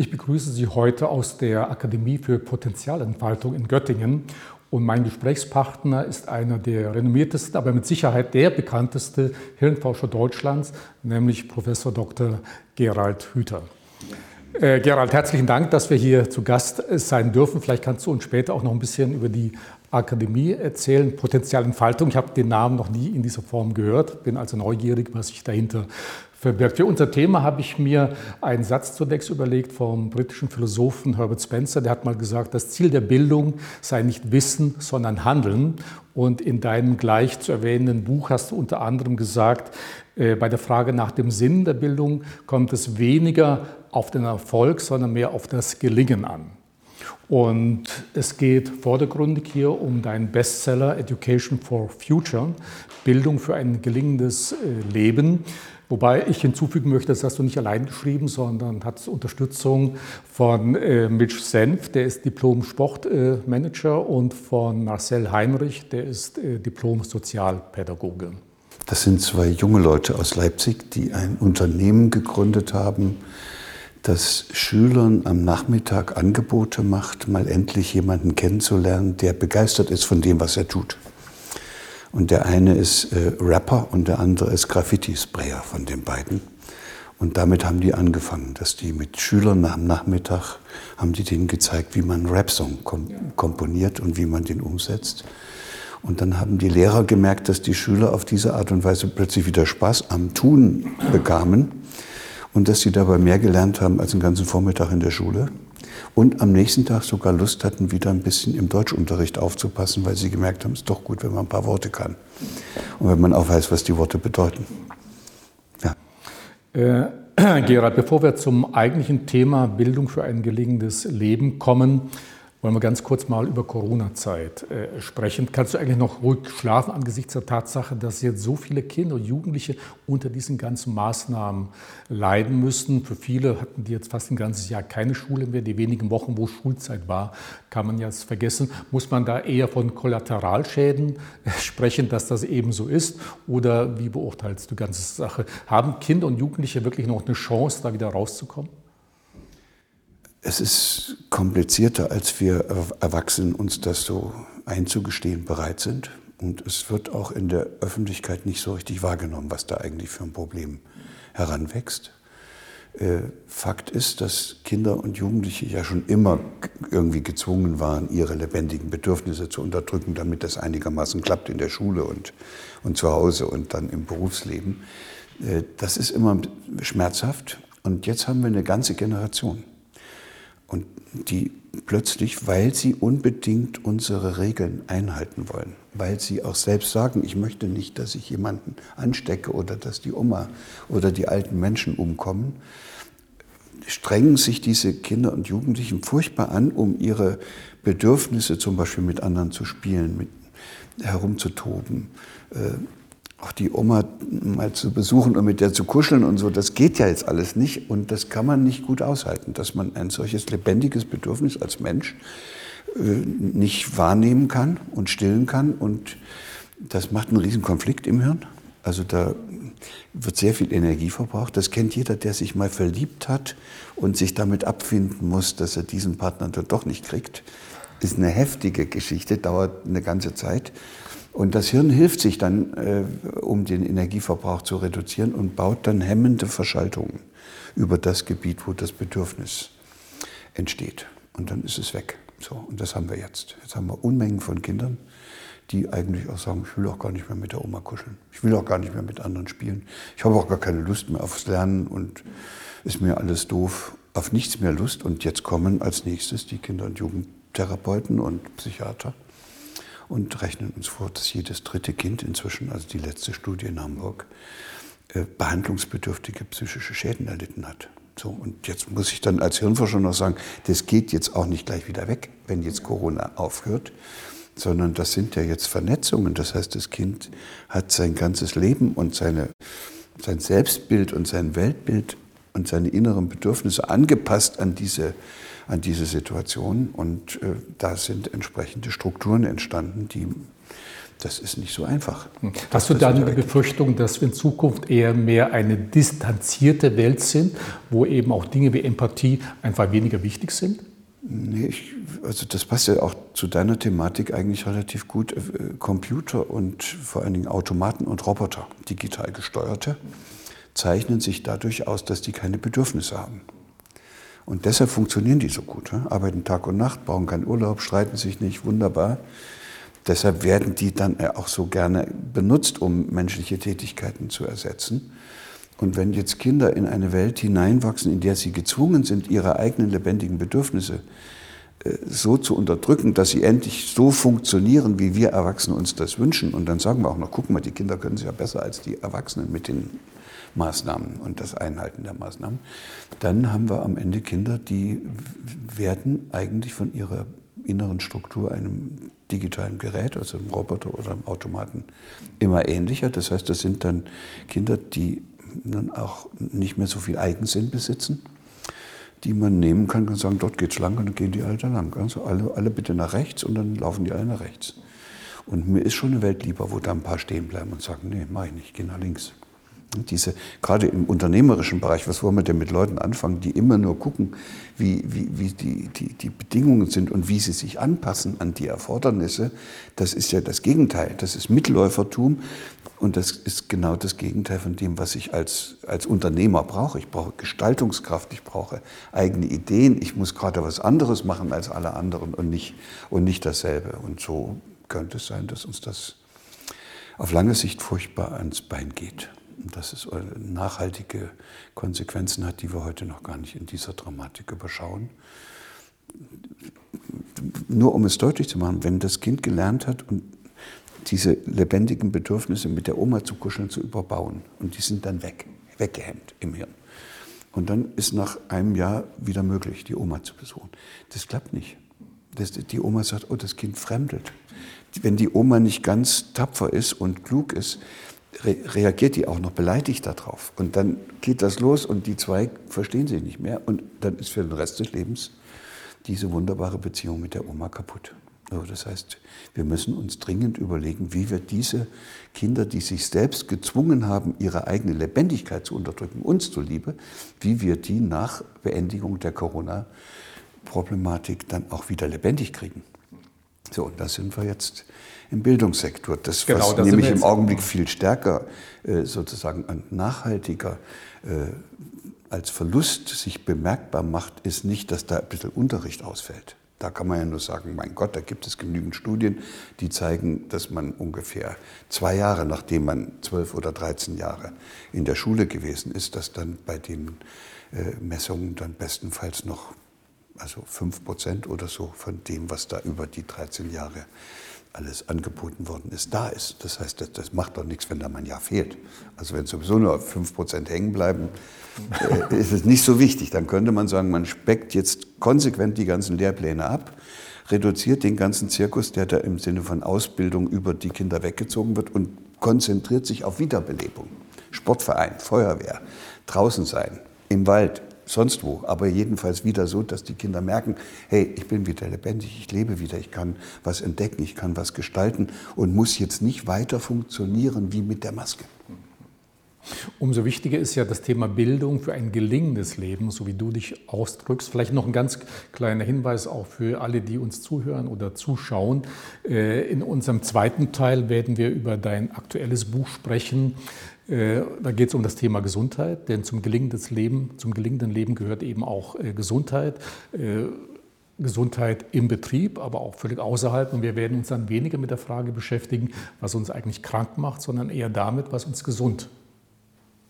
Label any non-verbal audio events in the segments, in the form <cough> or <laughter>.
Ich begrüße Sie heute aus der Akademie für Potenzialentfaltung in Göttingen und mein Gesprächspartner ist einer der renommiertesten, aber mit Sicherheit der bekannteste Hirnforscher Deutschlands, nämlich Professor Dr. Gerald Hüther. Äh, Gerald, herzlichen Dank, dass wir hier zu Gast sein dürfen. Vielleicht kannst du uns später auch noch ein bisschen über die Akademie erzählen, Potenzialentfaltung. Ich habe den Namen noch nie in dieser Form gehört, bin also neugierig, was sich dahinter verbirgt. Für unser Thema habe ich mir einen Satz zunächst überlegt vom britischen Philosophen Herbert Spencer. Der hat mal gesagt, das Ziel der Bildung sei nicht Wissen, sondern Handeln. Und in deinem gleich zu erwähnenden Buch hast du unter anderem gesagt, äh, bei der Frage nach dem Sinn der Bildung kommt es weniger auf den Erfolg, sondern mehr auf das Gelingen an. Und es geht vordergründig hier um deinen Bestseller Education for Future, Bildung für ein gelingendes äh, Leben. Wobei ich hinzufügen möchte, das hast du nicht allein geschrieben, sondern hat Unterstützung von äh, Mitch Senf, der ist Diplom-Sportmanager, äh, und von Marcel Heinrich, der ist äh, Diplom-Sozialpädagoge. Das sind zwei junge Leute aus Leipzig, die ein Unternehmen gegründet haben, das Schülern am Nachmittag Angebote macht, mal endlich jemanden kennenzulernen, der begeistert ist von dem, was er tut. Und der eine ist äh, Rapper und der andere ist Graffiti-Sprayer von den beiden. Und damit haben die angefangen, dass die mit Schülern am Nachmittag haben die denen gezeigt, wie man einen Rap-Song kom komponiert und wie man den umsetzt. Und dann haben die Lehrer gemerkt, dass die Schüler auf diese Art und Weise plötzlich wieder Spaß am Tun bekamen und dass sie dabei mehr gelernt haben als den ganzen Vormittag in der Schule und am nächsten Tag sogar Lust hatten, wieder ein bisschen im Deutschunterricht aufzupassen, weil sie gemerkt haben, es ist doch gut, wenn man ein paar Worte kann und wenn man auch weiß, was die Worte bedeuten. Ja. Äh, <clears throat> Gerald, bevor wir zum eigentlichen Thema Bildung für ein gelingendes Leben kommen, wollen wir ganz kurz mal über Corona-Zeit äh, sprechen. Kannst du eigentlich noch ruhig schlafen angesichts der Tatsache, dass jetzt so viele Kinder und Jugendliche unter diesen ganzen Maßnahmen leiden müssen? Für viele hatten die jetzt fast ein ganzes Jahr keine Schule mehr. Die wenigen Wochen, wo Schulzeit war, kann man jetzt vergessen. Muss man da eher von Kollateralschäden äh, sprechen, dass das eben so ist? Oder wie beurteilst du die ganze Sache? Haben Kinder und Jugendliche wirklich noch eine Chance, da wieder rauszukommen? Es ist komplizierter, als wir Erwachsenen uns das so einzugestehen bereit sind. Und es wird auch in der Öffentlichkeit nicht so richtig wahrgenommen, was da eigentlich für ein Problem heranwächst. Äh, Fakt ist, dass Kinder und Jugendliche ja schon immer irgendwie gezwungen waren, ihre lebendigen Bedürfnisse zu unterdrücken, damit das einigermaßen klappt in der Schule und, und zu Hause und dann im Berufsleben. Äh, das ist immer schmerzhaft. Und jetzt haben wir eine ganze Generation, und die plötzlich, weil sie unbedingt unsere Regeln einhalten wollen, weil sie auch selbst sagen, ich möchte nicht, dass ich jemanden anstecke oder dass die Oma oder die alten Menschen umkommen, strengen sich diese Kinder und Jugendlichen furchtbar an, um ihre Bedürfnisse zum Beispiel mit anderen zu spielen, mit herumzutoben, äh, auch die Oma mal zu besuchen und mit der zu kuscheln und so, das geht ja jetzt alles nicht und das kann man nicht gut aushalten, dass man ein solches lebendiges Bedürfnis als Mensch äh, nicht wahrnehmen kann und stillen kann und das macht einen riesen Konflikt im Hirn. Also da wird sehr viel Energie verbraucht. Das kennt jeder, der sich mal verliebt hat und sich damit abfinden muss, dass er diesen Partner dann doch nicht kriegt. Ist eine heftige Geschichte, dauert eine ganze Zeit. Und das Hirn hilft sich dann, äh, um den Energieverbrauch zu reduzieren und baut dann hemmende Verschaltungen über das Gebiet, wo das Bedürfnis entsteht. Und dann ist es weg. So, und das haben wir jetzt. Jetzt haben wir Unmengen von Kindern, die eigentlich auch sagen, ich will auch gar nicht mehr mit der Oma kuscheln. Ich will auch gar nicht mehr mit anderen spielen. Ich habe auch gar keine Lust mehr aufs Lernen und ist mir alles doof. Auf nichts mehr Lust. Und jetzt kommen als nächstes die Kinder- und Jugendtherapeuten und Psychiater und rechnen uns vor, dass jedes dritte Kind inzwischen, also die letzte Studie in Hamburg, äh, behandlungsbedürftige psychische Schäden erlitten hat. So, und jetzt muss ich dann als Hirnforscher noch sagen, das geht jetzt auch nicht gleich wieder weg, wenn jetzt Corona aufhört, sondern das sind ja jetzt Vernetzungen. Das heißt, das Kind hat sein ganzes Leben und seine, sein Selbstbild und sein Weltbild und seine inneren Bedürfnisse angepasst an diese an diese Situation. Und äh, da sind entsprechende Strukturen entstanden, die Das ist nicht so einfach. Hm. Hast du dann die Befürchtung, dass wir in Zukunft eher mehr eine distanzierte Welt sind, wo eben auch Dinge wie Empathie einfach weniger wichtig sind? Nee, ich, also das passt ja auch zu deiner Thematik eigentlich relativ gut. Äh, Computer und vor allen Dingen Automaten und Roboter, digital gesteuerte, zeichnen sich dadurch aus, dass die keine Bedürfnisse haben. Und deshalb funktionieren die so gut. Arbeiten Tag und Nacht, brauchen keinen Urlaub, streiten sich nicht, wunderbar. Deshalb werden die dann auch so gerne benutzt, um menschliche Tätigkeiten zu ersetzen. Und wenn jetzt Kinder in eine Welt hineinwachsen, in der sie gezwungen sind, ihre eigenen lebendigen Bedürfnisse äh, so zu unterdrücken, dass sie endlich so funktionieren, wie wir Erwachsene uns das wünschen. Und dann sagen wir auch noch, guck mal, die Kinder können es ja besser als die Erwachsenen mit den Maßnahmen und das Einhalten der Maßnahmen. Dann haben wir am Ende Kinder, die werden eigentlich von ihrer inneren Struktur einem digitalen Gerät, also einem Roboter oder einem Automaten, immer ähnlicher. Das heißt, das sind dann Kinder, die dann auch nicht mehr so viel Eigensinn besitzen, die man nehmen kann und sagen, dort geht's lang und dann gehen die alle da lang. Also alle, alle bitte nach rechts und dann laufen die alle nach rechts. Und mir ist schon eine Welt lieber, wo da ein paar stehen bleiben und sagen, nee, mach ich nicht, geh nach links. Diese, gerade im unternehmerischen Bereich, was wollen wir denn mit Leuten anfangen, die immer nur gucken, wie, wie, wie die, die, die Bedingungen sind und wie sie sich anpassen an die Erfordernisse, das ist ja das Gegenteil. Das ist Mitläufertum und das ist genau das Gegenteil von dem, was ich als, als Unternehmer brauche. Ich brauche Gestaltungskraft, ich brauche eigene Ideen, ich muss gerade was anderes machen als alle anderen und nicht, und nicht dasselbe. Und so könnte es sein, dass uns das auf lange Sicht furchtbar ans Bein geht dass es nachhaltige Konsequenzen hat, die wir heute noch gar nicht in dieser Dramatik überschauen. Nur um es deutlich zu machen, wenn das Kind gelernt hat und diese lebendigen Bedürfnisse mit der Oma zu kuscheln, zu überbauen und die sind dann weg, weggehemmt im Hirn. Und dann ist nach einem Jahr wieder möglich, die Oma zu besuchen. Das klappt nicht. Das, die Oma sagt, oh, das Kind fremdelt. Wenn die Oma nicht ganz tapfer ist und klug ist, re reagiert die auch noch beleidigt darauf. Und dann geht das los und die zwei verstehen sich nicht mehr. Und dann ist für den Rest des Lebens diese wunderbare Beziehung mit der Oma kaputt. So, das heißt, wir müssen uns dringend überlegen, wie wir diese Kinder, die sich selbst gezwungen haben, ihre eigene Lebendigkeit zu unterdrücken, uns zuliebe, wie wir die nach Beendigung der Corona-Problematik dann auch wieder lebendig kriegen. So, und da sind wir jetzt im Bildungssektor. Das, genau, was das nämlich im Augenblick viel stärker äh, sozusagen und nachhaltiger äh, als Verlust sich bemerkbar macht, ist nicht, dass da ein bisschen Unterricht ausfällt. Da kann man ja nur sagen, mein Gott, da gibt es genügend Studien, die zeigen, dass man ungefähr zwei Jahre, nachdem man zwölf oder dreizehn Jahre in der Schule gewesen ist, dass dann bei den äh, Messungen dann bestenfalls noch also fünf Prozent oder so von dem, was da über die 13 Jahre alles angeboten worden ist, da ist. Das heißt, das, das macht doch nichts, wenn da mal ein Jahr fehlt. Also wenn sowieso nur 5% hängen bleiben, äh, ist es nicht so wichtig. Dann könnte man sagen, man speckt jetzt konsequent die ganzen Lehrpläne ab, reduziert den ganzen Zirkus, der da im Sinne von Ausbildung über die Kinder weggezogen wird und konzentriert sich auf Wiederbelebung. Sportverein, Feuerwehr, draußen sein, im Wald, sonst wo, aber jedenfalls wieder so, dass die Kinder merken, hey, ich bin wieder lebendig, ich lebe wieder, ich kann was entdecken, ich kann was gestalten und muss jetzt nicht weiter funktionieren wie mit der Maske. Umso wichtiger ist ja das Thema Bildung für ein gelingendes Leben, so wie du dich ausdrückst. Vielleicht noch ein ganz kleiner Hinweis auch für alle, die uns zuhören oder zuschauen. Äh, in unserem zweiten Teil werden wir über dein aktuelles Buch sprechen. Äh, da geht es um das Thema Gesundheit, denn zum gelingenden Leben, zum gelingenden Leben gehört eben auch äh, Gesundheit. Äh, Gesundheit im Betrieb, aber auch völlig außerhalb. Und wir werden uns dann weniger mit der Frage beschäftigen, was uns eigentlich krank macht, sondern eher damit, was uns gesund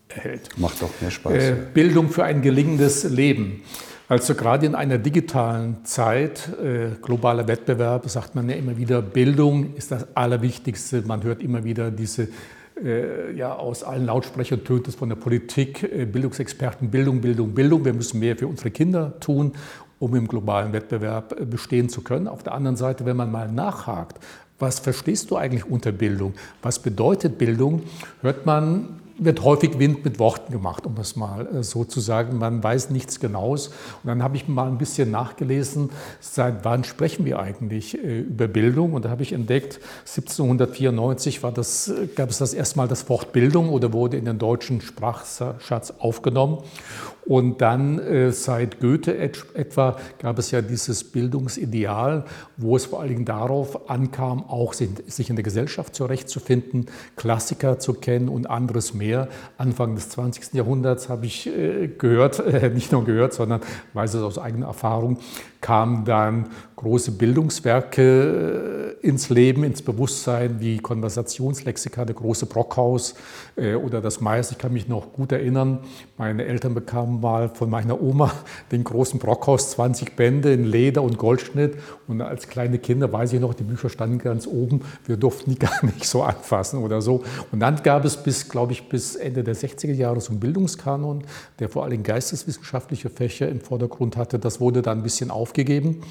erhält. Macht doch mehr Spaß. Äh, Bildung für ein gelingendes Leben. Also gerade in einer digitalen Zeit, äh, globaler Wettbewerb, sagt man ja immer wieder, Bildung ist das Allerwichtigste. Man hört immer wieder diese ja, aus allen Lautsprechern tönt es von der Politik, äh, Bildungsexperten, Bildung, Bildung, Bildung. Wir müssen mehr für unsere Kinder tun, um im globalen Wettbewerb äh, bestehen zu können. Auf der anderen Seite, wenn man mal nachhakt, was verstehst du eigentlich unter Bildung? Was bedeutet Bildung? Hört man wird häufig Wind mit Worten gemacht, um das mal äh, so zu sagen. Man weiß nichts Genaues. Und dann habe ich mal ein bisschen nachgelesen, seit wann sprechen wir eigentlich äh, über Bildung? Und da habe ich entdeckt, 1794 war das, gab es das erstmal das Wort Bildung oder wurde in den deutschen Sprachschatz aufgenommen. Und dann äh, seit Goethe et etwa gab es ja dieses Bildungsideal, wo es vor allen Dingen darauf ankam, auch sich in der Gesellschaft zurechtzufinden, Klassiker zu kennen und anderes mehr. Anfang des 20. Jahrhunderts habe ich äh, gehört, äh, <laughs> nicht nur gehört, sondern weiß es aus eigener Erfahrung, kamen dann große Bildungswerke äh, ins Leben, ins Bewusstsein, wie Konversationslexika, der große Brockhaus äh, oder das Mais. Ich kann mich noch gut erinnern, meine Eltern bekamen mal von meiner Oma <laughs> den großen Brockhaus, 20 Bände in Leder und Goldschnitt. Und als kleine Kinder, weiß ich noch, die Bücher standen ganz oben, wir durften die <laughs> gar nicht so anfassen oder so. Und dann gab es bis, glaube ich, bis Ende der 60er Jahre so einen Bildungskanon, der vor allem geisteswissenschaftliche Fächer im Vordergrund hatte. Das wurde dann ein bisschen auf aufgegeben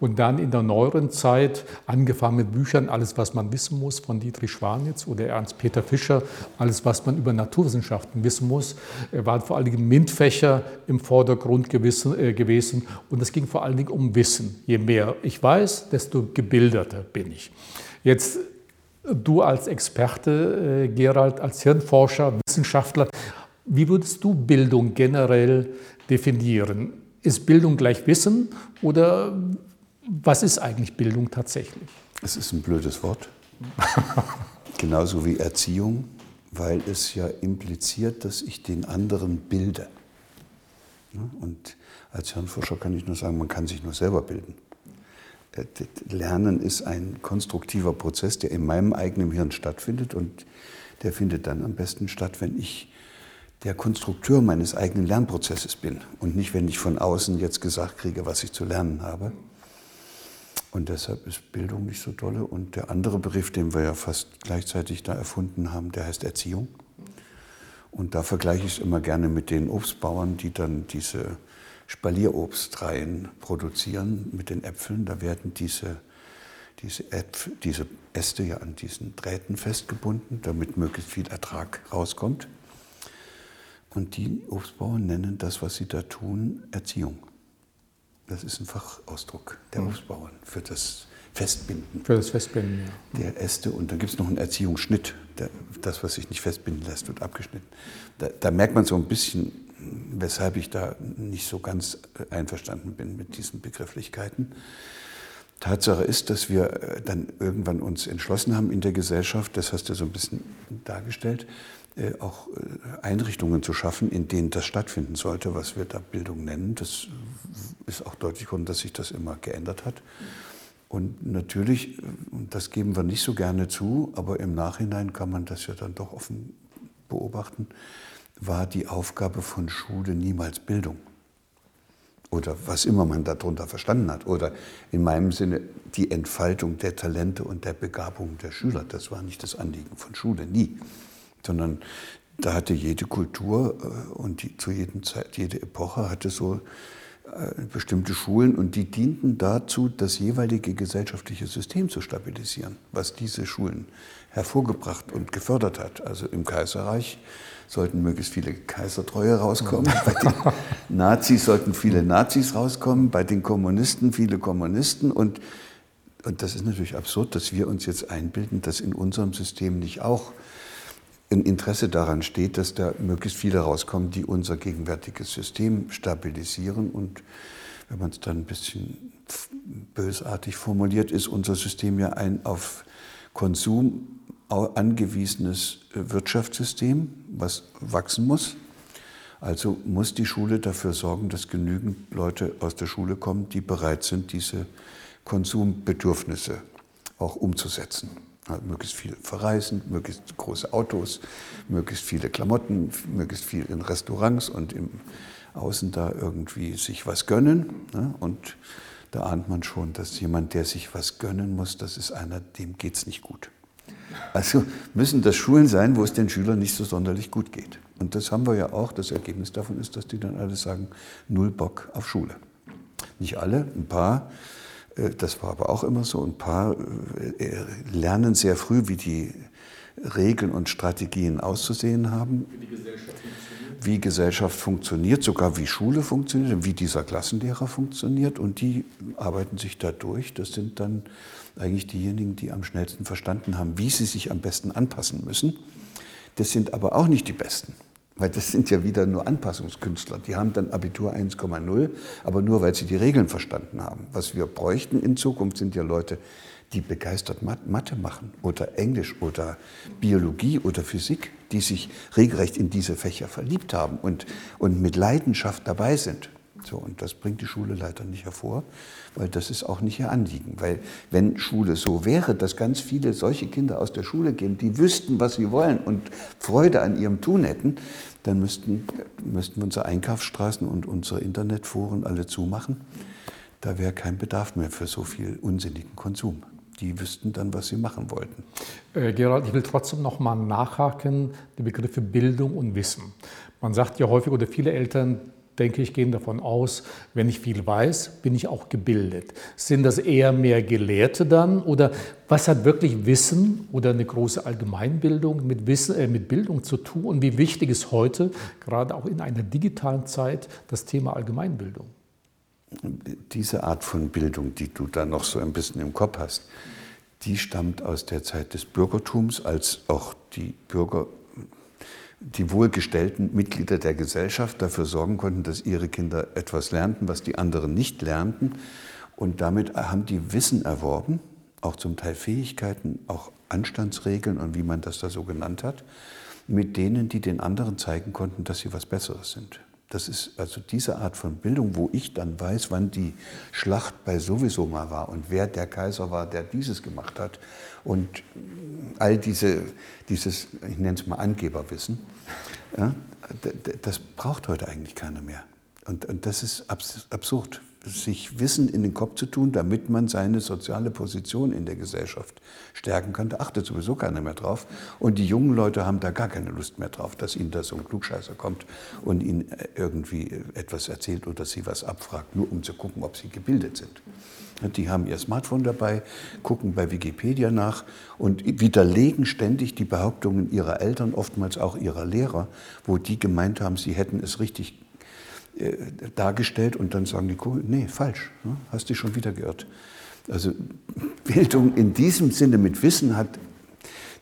und dann in der neueren Zeit angefangen mit Büchern, alles was man wissen muss von Dietrich Schwanitz oder Ernst-Peter Fischer, alles was man über Naturwissenschaften wissen muss, waren vor allen Dingen MINT-Fächer im Vordergrund äh, gewesen und es ging vor allen Dingen um Wissen. Je mehr ich weiß, desto gebildeter bin ich. Jetzt du als Experte, äh, Gerald, als Hirnforscher, Wissenschaftler, wie würdest du Bildung generell definieren? Ist Bildung gleich Wissen oder was ist eigentlich Bildung tatsächlich? Es ist ein blödes Wort. <laughs> Genauso wie Erziehung, weil es ja impliziert, dass ich den anderen bilde. Und als Hirnforscher kann ich nur sagen, man kann sich nur selber bilden. Äh, Lernen ist ein konstruktiver Prozess, der in meinem eigenen Hirn stattfindet und der findet dann am besten statt, wenn ich der Konstrukteur meines eigenen Lernprozesses bin und nicht, wenn ich von außen jetzt gesagt kriege, was ich zu lernen habe. Und deshalb ist Bildung nicht so dolle. Und der andere Begriff, den wir ja fast gleichzeitig da erfunden haben, der heißt Erziehung. Und da vergleiche ich es immer gerne mit den Obstbauern, die dann diese Spalierobstreihen produzieren mit den Äpfeln. Da werden diese, diese, Äpfel, diese Äste ja an diesen Drähten festgebunden, damit möglichst viel Ertrag rauskommt. Und die Obstbauern nennen das, was sie da tun, Erziehung. Das ist ein Fachausdruck der mhm. Obstbauern für das Festbinden. Für das Festbinden, ja. Der Äste. Und dann gibt es noch einen Erziehungsschnitt. Der, das, was sich nicht festbinden lässt, wird abgeschnitten. Da, da, merkt man so ein bisschen, weshalb ich da nicht so ganz einverstanden bin mit diesen Begrifflichkeiten. Tatsache ist, dass wir äh, dann irgendwann uns entschlossen haben in der Gesellschaft, das hast du so ein bisschen dargestellt, äh, auch äh, Einrichtungen zu schaffen, in denen das stattfinden sollte, was wir da Bildung nennen. Das ist auch deutlich geworden, dass sich das immer geändert hat. Und natürlich, und das geben wir nicht so gerne zu, aber im Nachhinein kann man das ja dann doch offen beobachten, war die Aufgabe von Schule niemals Bildung. Oder was immer man darunter verstanden hat. Oder in meinem Sinne die Entfaltung der Talente und der Begabung der Schüler. Das war nicht das Anliegen von Schule, nie sondern da hatte jede Kultur äh, und die, zu jedem Zeit, jede Epoche hatte so äh, bestimmte Schulen. Und die dienten dazu, das jeweilige gesellschaftliche System zu stabilisieren, was diese Schulen hervorgebracht und gefördert hat. Also im Kaiserreich sollten möglichst viele Kaisertreue rauskommen, <laughs> bei den Nazis sollten viele Nazis rauskommen, bei den Kommunisten viele Kommunisten. Und, und das ist natürlich absurd, dass wir uns jetzt einbilden, dass in unserem System nicht auch ein Interesse daran steht, dass da möglichst viele rauskommen, die unser gegenwärtiges System stabilisieren. Und wenn man es dann ein bisschen bösartig formuliert, ist unser System ja ein auf Konsum angewiesenes äh, Wirtschaftssystem, was wachsen muss. Also muss die Schule dafür sorgen, dass genügend Leute aus der Schule kommen, die bereit sind, diese Konsumbedürfnisse auch umzusetzen. Halt möglichst viel verreisen, möglichst große Autos, möglichst viele Klamotten, möglichst viel in Restaurants und im Außen da irgendwie sich was gönnen. Ne? Und da ahnt man schon, dass jemand, der sich was gönnen muss, das ist einer, dem geht es nicht gut. Also müssen das Schulen sein, wo es den Schülern nicht so sonderlich gut geht. Und das haben wir ja auch. Das Ergebnis davon ist, dass die dann alle sagen, null Bock auf Schule. Nicht alle, ein paar das war aber auch immer so. Ein paar äh, lernen sehr früh, wie die Regeln und Strategien auszusehen haben. Wie die Gesellschaft funktioniert. Wie Gesellschaft funktioniert, sogar wie Schule funktioniert, wie dieser Klassenlehrer funktioniert. Und die arbeiten sich da durch. Das sind dann eigentlich diejenigen, die am schnellsten verstanden haben, wie sie sich am besten anpassen müssen. Das sind aber auch nicht die Besten. Weil das sind ja wieder nur Anpassungskünstler. Die haben dann Abitur 1,0, aber nur weil sie die Regeln verstanden haben. Was wir bräuchten in Zukunft sind ja Leute, die begeistert Mathe machen oder Englisch oder Biologie oder Physik, die sich regelrecht in diese Fächer verliebt haben und, und mit Leidenschaft dabei sind. So, und das bringt die Schule leider nicht hervor, weil das ist auch nicht ihr Anliegen. Weil wenn Schule so wäre, dass ganz viele solche Kinder aus der Schule gehen, die wüssten, was sie wollen und Freude an ihrem Tun hätten, dann müssten, müssten wir unsere Einkaufsstraßen und unsere Internetforen alle zumachen. Da wäre kein Bedarf mehr für so viel unsinnigen Konsum. Die wüssten dann, was sie machen wollten. Äh, Gerald, ich will trotzdem noch mal nachhaken, die Begriffe Bildung und Wissen. Man sagt ja häufig oder viele Eltern denke ich, gehen davon aus, wenn ich viel weiß, bin ich auch gebildet. Sind das eher mehr Gelehrte dann oder was hat wirklich Wissen oder eine große Allgemeinbildung mit, Wissen, äh, mit Bildung zu tun und wie wichtig ist heute, gerade auch in einer digitalen Zeit, das Thema Allgemeinbildung? Diese Art von Bildung, die du da noch so ein bisschen im Kopf hast, die stammt aus der Zeit des Bürgertums, als auch die Bürger die wohlgestellten Mitglieder der Gesellschaft dafür sorgen konnten, dass ihre Kinder etwas lernten, was die anderen nicht lernten. Und damit haben die Wissen erworben, auch zum Teil Fähigkeiten, auch Anstandsregeln und wie man das da so genannt hat, mit denen, die den anderen zeigen konnten, dass sie was Besseres sind. Das ist also diese Art von Bildung, wo ich dann weiß, wann die Schlacht bei sowieso mal war und wer der Kaiser war, der dieses gemacht hat. Und all diese, dieses, ich nenne es mal Angeberwissen, ja, das braucht heute eigentlich keiner mehr. Und, und das ist absurd sich Wissen in den Kopf zu tun, damit man seine soziale Position in der Gesellschaft stärken kann. Da achtet sowieso keiner mehr drauf. Und die jungen Leute haben da gar keine Lust mehr drauf, dass ihnen da so ein Klugscheißer kommt und ihnen irgendwie etwas erzählt oder sie was abfragt, nur um zu gucken, ob sie gebildet sind. Die haben ihr Smartphone dabei, gucken bei Wikipedia nach und widerlegen ständig die Behauptungen ihrer Eltern, oftmals auch ihrer Lehrer, wo die gemeint haben, sie hätten es richtig äh, dargestellt und dann sagen die, nee, falsch, ne? hast dich schon wieder geirrt. Also <laughs> Bildung in diesem Sinne mit Wissen hat,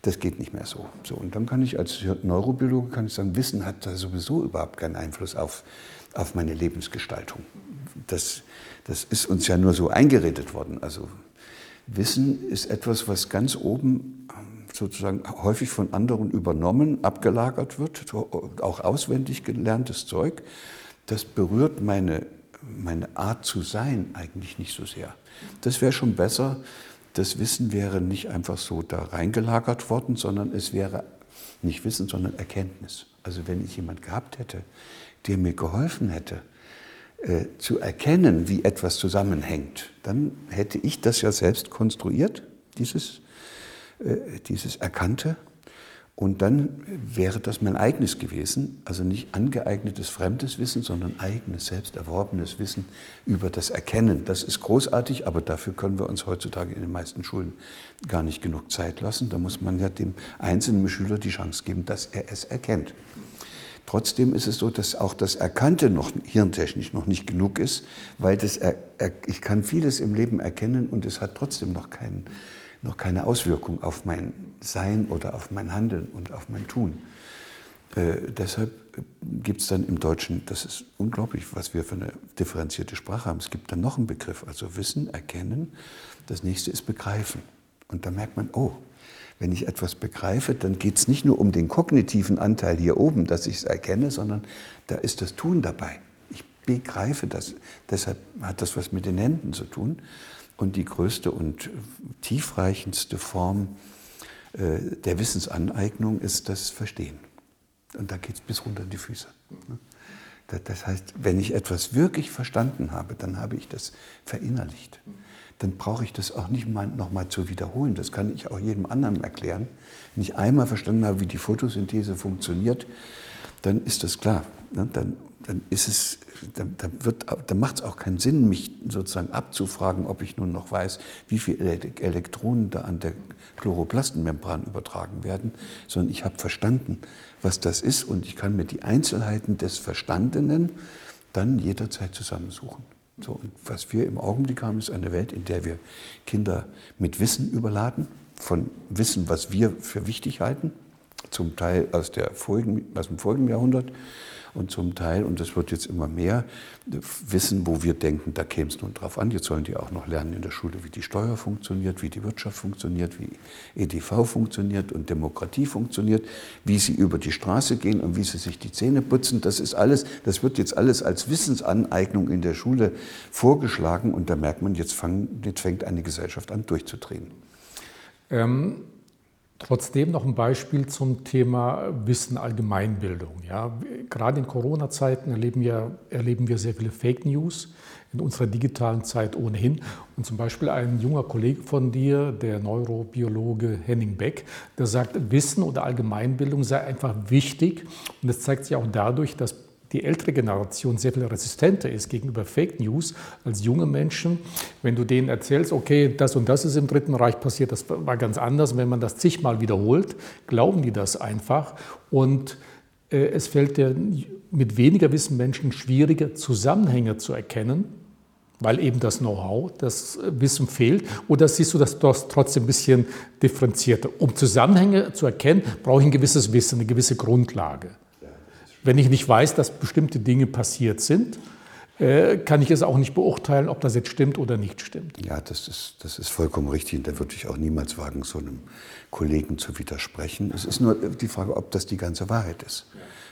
das geht nicht mehr so. so und dann kann ich als Neurobiologe kann ich sagen, Wissen hat da sowieso überhaupt keinen Einfluss auf, auf meine Lebensgestaltung. Das, das ist uns ja nur so eingeredet worden. Also Wissen ist etwas, was ganz oben ähm, sozusagen häufig von anderen übernommen, abgelagert wird, auch auswendig gelerntes Zeug das berührt meine, meine Art zu sein eigentlich nicht so sehr. Das wäre schon besser. Das Wissen wäre nicht einfach so da reingelagert worden, sondern es wäre nicht Wissen, sondern Erkenntnis. Also wenn ich jemand gehabt hätte, der mir geholfen hätte, äh, zu erkennen, wie etwas zusammenhängt, dann hätte ich das ja selbst konstruiert, dieses, äh, dieses Erkannte. Und dann wäre das mein eigenes gewesen, also nicht angeeignetes fremdes Wissen, sondern eigenes, selbst erworbenes Wissen über das Erkennen. Das ist großartig, aber dafür können wir uns heutzutage in den meisten Schulen gar nicht genug Zeit lassen. Da muss man ja dem einzelnen Schüler die Chance geben, dass er es erkennt. Trotzdem ist es so, dass auch das Erkannte noch hirntechnisch noch nicht genug ist, weil das er, er, ich kann vieles im Leben erkennen und es hat trotzdem noch keinen noch keine Auswirkung auf mein Sein oder auf mein Handeln und auf mein Tun. Äh, deshalb gibt es dann im Deutschen, das ist unglaublich, was wir für eine differenzierte Sprache haben. Es gibt dann noch einen Begriff, also Wissen, Erkennen. Das nächste ist Begreifen. Und da merkt man, oh, wenn ich etwas begreife, dann geht es nicht nur um den kognitiven Anteil hier oben, dass ich es erkenne, sondern da ist das Tun dabei. Ich begreife das. Deshalb hat das was mit den Händen zu tun. Und die größte und tiefreichendste Form äh, der Wissensaneignung ist das Verstehen. Und da geht es bis runter in die Füße. Das heißt, wenn ich etwas wirklich verstanden habe, dann habe ich das verinnerlicht. Dann brauche ich das auch nicht mal nochmal zu wiederholen. Das kann ich auch jedem anderen erklären. Wenn ich einmal verstanden habe, wie die Photosynthese funktioniert, dann ist das klar. Ne? Dann, dann ist es, dann, dann, dann macht es auch keinen Sinn, mich sozusagen abzufragen, ob ich nun noch weiß, wie viele Elektronen da an der Chloroplastenmembran übertragen werden, sondern ich habe verstanden, was das ist und ich kann mir die Einzelheiten des Verstandenen dann jederzeit zusammensuchen. So, was wir im Augenblick haben, ist eine Welt, in der wir Kinder mit Wissen überladen, von Wissen, was wir für wichtig halten, zum Teil aus, der vorigen, aus dem vorigen Jahrhundert und zum Teil, und das wird jetzt immer mehr, wissen, wo wir denken, da käme es nun drauf an. Jetzt sollen die auch noch lernen in der Schule, wie die Steuer funktioniert, wie die Wirtschaft funktioniert, wie EDV funktioniert und Demokratie funktioniert, wie sie über die Straße gehen und wie sie sich die Zähne putzen. Das ist alles, das wird jetzt alles als Wissensaneignung in der Schule vorgeschlagen und da merkt man, jetzt, fang, jetzt fängt eine Gesellschaft an durchzudrehen. Ähm Trotzdem noch ein Beispiel zum Thema Wissen Allgemeinbildung. Ja, gerade in Corona-Zeiten erleben wir, erleben wir sehr viele Fake News in unserer digitalen Zeit ohnehin. Und zum Beispiel ein junger Kollege von dir, der Neurobiologe Henning Beck, der sagt, Wissen oder Allgemeinbildung sei einfach wichtig. Und das zeigt sich auch dadurch, dass die ältere Generation sehr viel resistenter ist gegenüber Fake News als junge Menschen. Wenn du denen erzählst, okay, das und das ist im Dritten Reich passiert, das war ganz anders. Wenn man das zigmal wiederholt, glauben die das einfach. Und äh, es fällt den mit weniger Wissen Menschen schwieriger, Zusammenhänge zu erkennen, weil eben das Know-how, das Wissen fehlt? Oder siehst du das trotzdem ein bisschen differenzierter? Um Zusammenhänge zu erkennen, brauche ich ein gewisses Wissen, eine gewisse Grundlage. Wenn ich nicht weiß, dass bestimmte Dinge passiert sind, äh, kann ich es auch nicht beurteilen, ob das jetzt stimmt oder nicht stimmt. Ja, das ist, das ist vollkommen richtig. Da würde ich auch niemals wagen, so einem Kollegen zu widersprechen. Es ist nur die Frage, ob das die ganze Wahrheit ist.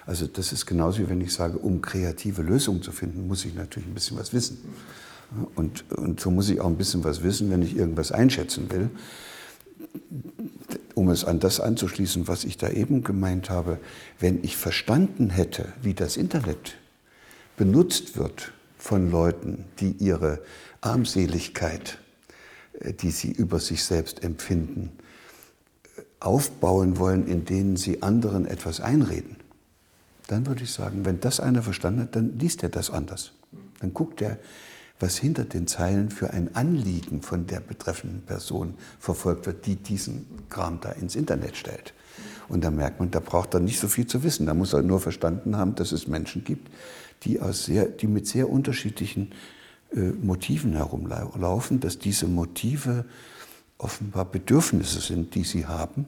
Also das ist genauso wie wenn ich sage, um kreative Lösungen zu finden, muss ich natürlich ein bisschen was wissen. Und, und so muss ich auch ein bisschen was wissen, wenn ich irgendwas einschätzen will um es an das anzuschließen, was ich da eben gemeint habe, wenn ich verstanden hätte, wie das Internet benutzt wird von Leuten, die ihre Armseligkeit, äh, die sie über sich selbst empfinden, aufbauen wollen, indem sie anderen etwas einreden, dann würde ich sagen, wenn das einer verstanden hat, dann liest er das anders. Dann guckt er, was hinter den Zeilen für ein Anliegen von der betreffenden Person verfolgt wird, die diesen Kram da ins Internet stellt. Und da merkt man, da braucht er nicht so viel zu wissen. Da muss er nur verstanden haben, dass es Menschen gibt, die, aus sehr, die mit sehr unterschiedlichen äh, Motiven herumlaufen, dass diese Motive offenbar Bedürfnisse sind, die sie haben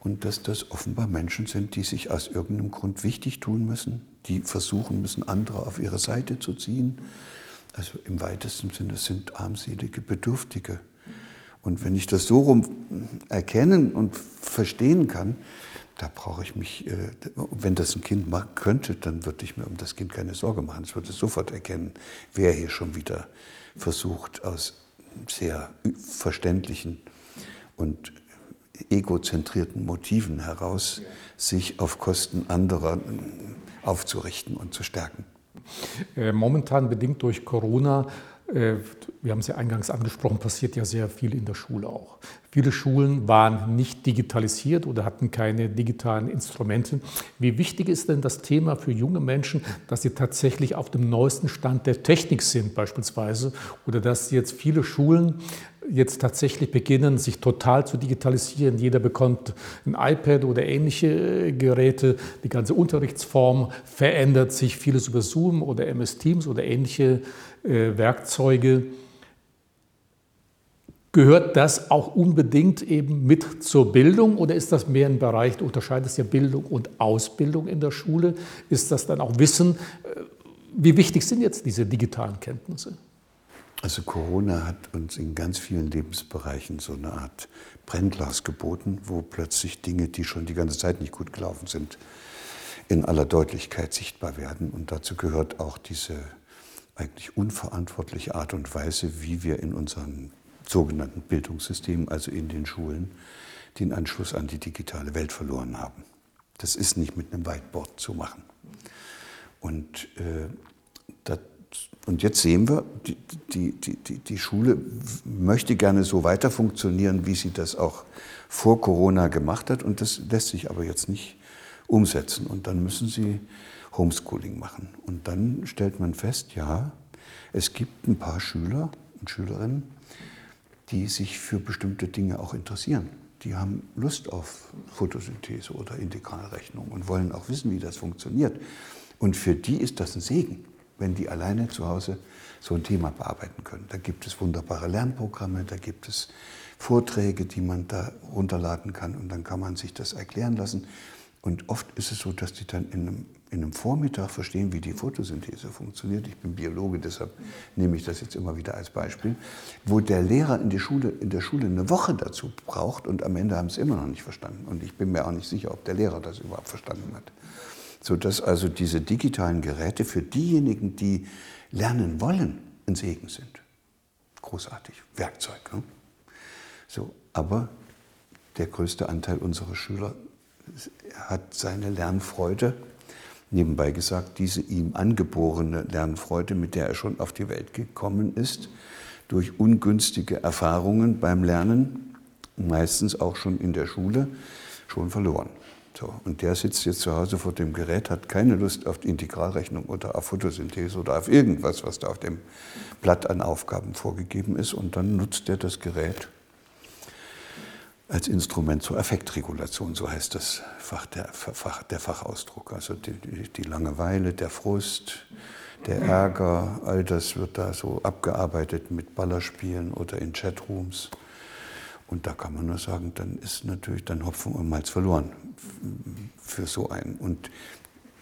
und dass das offenbar Menschen sind, die sich aus irgendeinem Grund wichtig tun müssen, die versuchen müssen, andere auf ihre Seite zu ziehen also im weitesten Sinne sind armselige Bedürftige. Und wenn ich das so rum erkennen und verstehen kann, da brauche ich mich, äh, wenn das ein Kind machen könnte, dann würde ich mir um das Kind keine Sorge machen. Es würde sofort erkennen, wer hier schon wieder versucht, aus sehr verständlichen und egozentrierten Motiven heraus, sich auf Kosten anderer aufzurichten und zu stärken. Äh, momentan bedingt durch Corona, äh, wir haben es ja eingangs angesprochen, passiert ja sehr viel in der Schule auch. Viele Schulen waren nicht digitalisiert oder hatten keine digitalen Instrumente. Wie wichtig ist denn das Thema für junge Menschen, dass sie tatsächlich auf dem neuesten Stand der Technik sind beispielsweise oder dass jetzt viele Schulen jetzt tatsächlich beginnen, sich total zu digitalisieren. Jeder bekommt ein iPad oder ähnliche äh, Geräte. Die ganze Unterrichtsform verändert sich, vieles über Zoom oder MS Teams oder ähnliche äh, Werkzeuge. Gehört das auch unbedingt eben mit zur Bildung oder ist das mehr ein Bereich, du unterscheidest ja Bildung und Ausbildung in der Schule? Ist das dann auch Wissen? Äh, wie wichtig sind jetzt diese digitalen Kenntnisse? Also Corona hat uns in ganz vielen Lebensbereichen so eine Art Brennglas geboten, wo plötzlich Dinge, die schon die ganze Zeit nicht gut gelaufen sind, in aller Deutlichkeit sichtbar werden. Und dazu gehört auch diese eigentlich unverantwortliche Art und Weise, wie wir in unserem sogenannten Bildungssystem, also in den Schulen, den Anschluss an die digitale Welt verloren haben. Das ist nicht mit einem Whiteboard zu machen. Und äh, das und jetzt sehen wir, die, die, die, die Schule möchte gerne so weiter funktionieren, wie sie das auch vor Corona gemacht hat. Und das lässt sich aber jetzt nicht umsetzen. Und dann müssen sie Homeschooling machen. Und dann stellt man fest, ja, es gibt ein paar Schüler und Schülerinnen, die sich für bestimmte Dinge auch interessieren. Die haben Lust auf Photosynthese oder Integralrechnung und wollen auch wissen, wie das funktioniert. Und für die ist das ein Segen, wenn die alleine zu Hause so ein Thema bearbeiten können. Da gibt es wunderbare Lernprogramme, da gibt es Vorträge, die man da runterladen kann und dann kann man sich das erklären lassen. Und oft ist es so, dass die dann in einem, in einem Vormittag verstehen, wie die Photosynthese funktioniert. Ich bin Biologe, deshalb nehme ich das jetzt immer wieder als Beispiel. Wo der Lehrer in, die Schule, in der Schule eine Woche dazu braucht und am Ende haben sie es immer noch nicht verstanden. Und ich bin mir auch nicht sicher, ob der Lehrer das überhaupt verstanden hat. Sodass also diese digitalen Geräte für diejenigen, die lernen wollen, ein Segen sind. Großartig, Werkzeug. Ne? So, aber der größte Anteil unserer Schüler hat seine Lernfreude, nebenbei gesagt, diese ihm angeborene Lernfreude, mit der er schon auf die Welt gekommen ist, durch ungünstige Erfahrungen beim Lernen, meistens auch schon in der Schule, schon verloren. So, und der sitzt jetzt zu Hause vor dem Gerät, hat keine Lust auf Integralrechnung oder auf Photosynthese oder auf irgendwas, was da auf dem Blatt an Aufgaben vorgegeben ist. Und dann nutzt er das Gerät als Instrument zur Affektregulation, so heißt das Fach, der, Fach, der Fachausdruck. Also die, die, Langeweile, der Frust, der Ärger, all das wird da so abgearbeitet mit Ballerspielen oder in Chatrooms. Und da kann man nur sagen, dann ist natürlich dann Hopfen und Malz verloren für so einen. Und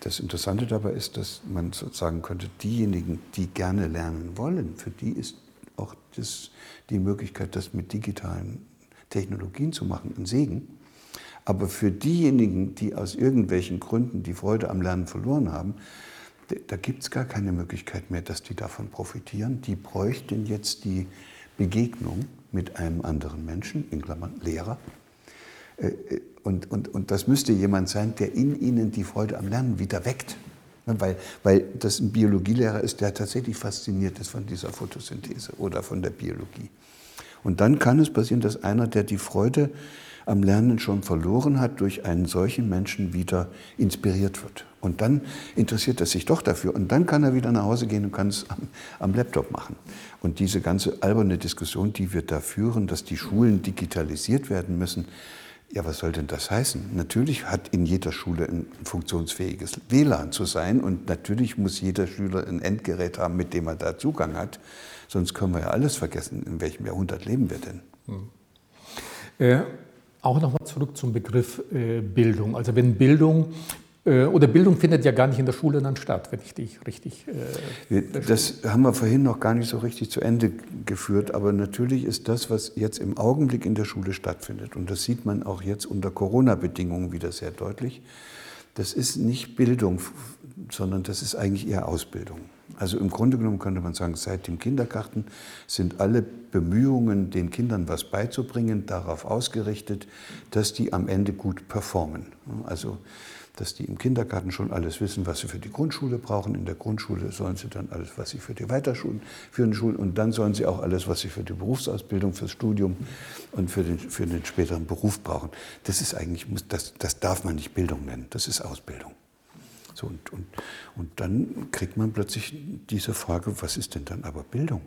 das Interessante dabei ist, dass man sagen könnte, diejenigen, die gerne lernen wollen, für die ist auch das, die Möglichkeit, das mit digitalen Technologien zu machen, ein Segen. Aber für diejenigen, die aus irgendwelchen Gründen die Freude am Lernen verloren haben, da gibt es gar keine Möglichkeit mehr, dass die davon profitieren. Die bräuchten jetzt die Begegnung mit einem anderen Menschen, in Klammern Lehrer. Äh, äh, und, und, und das müsste jemand sein, der in ihnen die Freude am Lernen wieder weckt. Weil, weil das ein Biologielehrer ist, der tatsächlich fasziniert ist von dieser Photosynthese oder von der Biologie. Und dann kann es passieren, dass einer, der die Freude am Lernen schon verloren hat, durch einen solchen Menschen wieder inspiriert wird. Und dann interessiert er sich doch dafür. Und dann kann er wieder nach Hause gehen und kann es am, am, Laptop machen. Und diese ganze alberne Diskussion, die wir da führen, dass die Schulen digitalisiert werden müssen, ja, was soll denn das heißen? Natürlich hat in jeder Schule ein funktionsfähiges WLAN zu sein und natürlich muss jeder Schüler ein Endgerät haben, mit dem er da Zugang hat. Sonst können wir ja alles vergessen. In welchem Jahrhundert leben wir denn? Hm. Äh, auch nochmal zurück zum Begriff äh, Bildung. Also wenn Bildung äh, oder Bildung findet ja gar nicht in der Schule dann statt, wenn ich dich richtig. Äh, das haben wir vorhin noch gar nicht so richtig zu Ende geführt, aber natürlich ist das, was jetzt im Augenblick in der Schule stattfindet, und das sieht man auch jetzt unter Corona-Bedingungen wieder sehr deutlich, das ist nicht Bildung, sondern das ist eigentlich eher Ausbildung. Also im Grunde genommen könnte man sagen, seit dem Kindergarten sind alle Bemühungen, den Kindern was beizubringen, darauf ausgerichtet, dass die am Ende gut performen. Also dass die im Kindergarten schon alles wissen, was sie für die Grundschule brauchen. In der Grundschule sollen sie dann alles, was sie für die Weiterschulen, für den Schulen und dann sollen sie auch alles, was sie für die Berufsausbildung, fürs Studium und für den, für den späteren Beruf brauchen. Das ist eigentlich, das, das darf man nicht Bildung nennen, das ist Ausbildung. So, und, und, und dann kriegt man plötzlich diese Frage, was ist denn dann aber Bildung?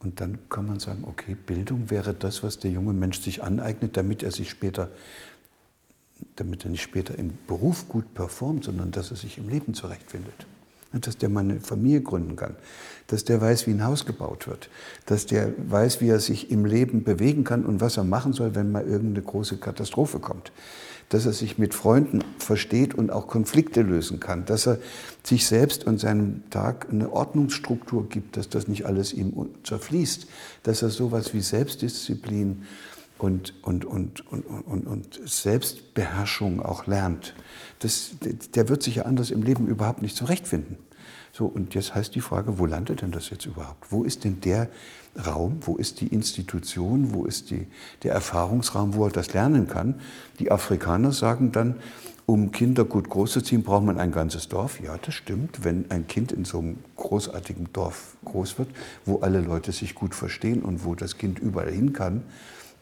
Und dann kann man sagen, okay, Bildung wäre das, was der junge Mensch sich aneignet, damit er sich später damit er nicht später im Beruf gut performt, sondern dass er sich im Leben zurechtfindet. Dass der mal eine Familie gründen kann, dass der weiß, wie ein Haus gebaut wird, dass der weiß, wie er sich im Leben bewegen kann und was er machen soll, wenn mal irgendeine große Katastrophe kommt, dass er sich mit Freunden versteht und auch Konflikte lösen kann, dass er sich selbst und seinem Tag eine Ordnungsstruktur gibt, dass das nicht alles ihm zerfließt, dass er sowas wie Selbstdisziplin und, und, und, und, und, und Selbstbeherrschung auch lernt, das, der wird sich ja anders im Leben überhaupt nicht zurechtfinden. So, und jetzt heißt die Frage, wo landet denn das jetzt überhaupt? Wo ist denn der Raum, wo ist die Institution, wo ist die, der Erfahrungsraum, wo er das lernen kann? Die Afrikaner sagen dann, um Kinder gut großzuziehen, braucht man ein ganzes Dorf. Ja, das stimmt. Wenn ein Kind in so einem großartigen Dorf groß wird, wo alle Leute sich gut verstehen und wo das Kind überall hin kann,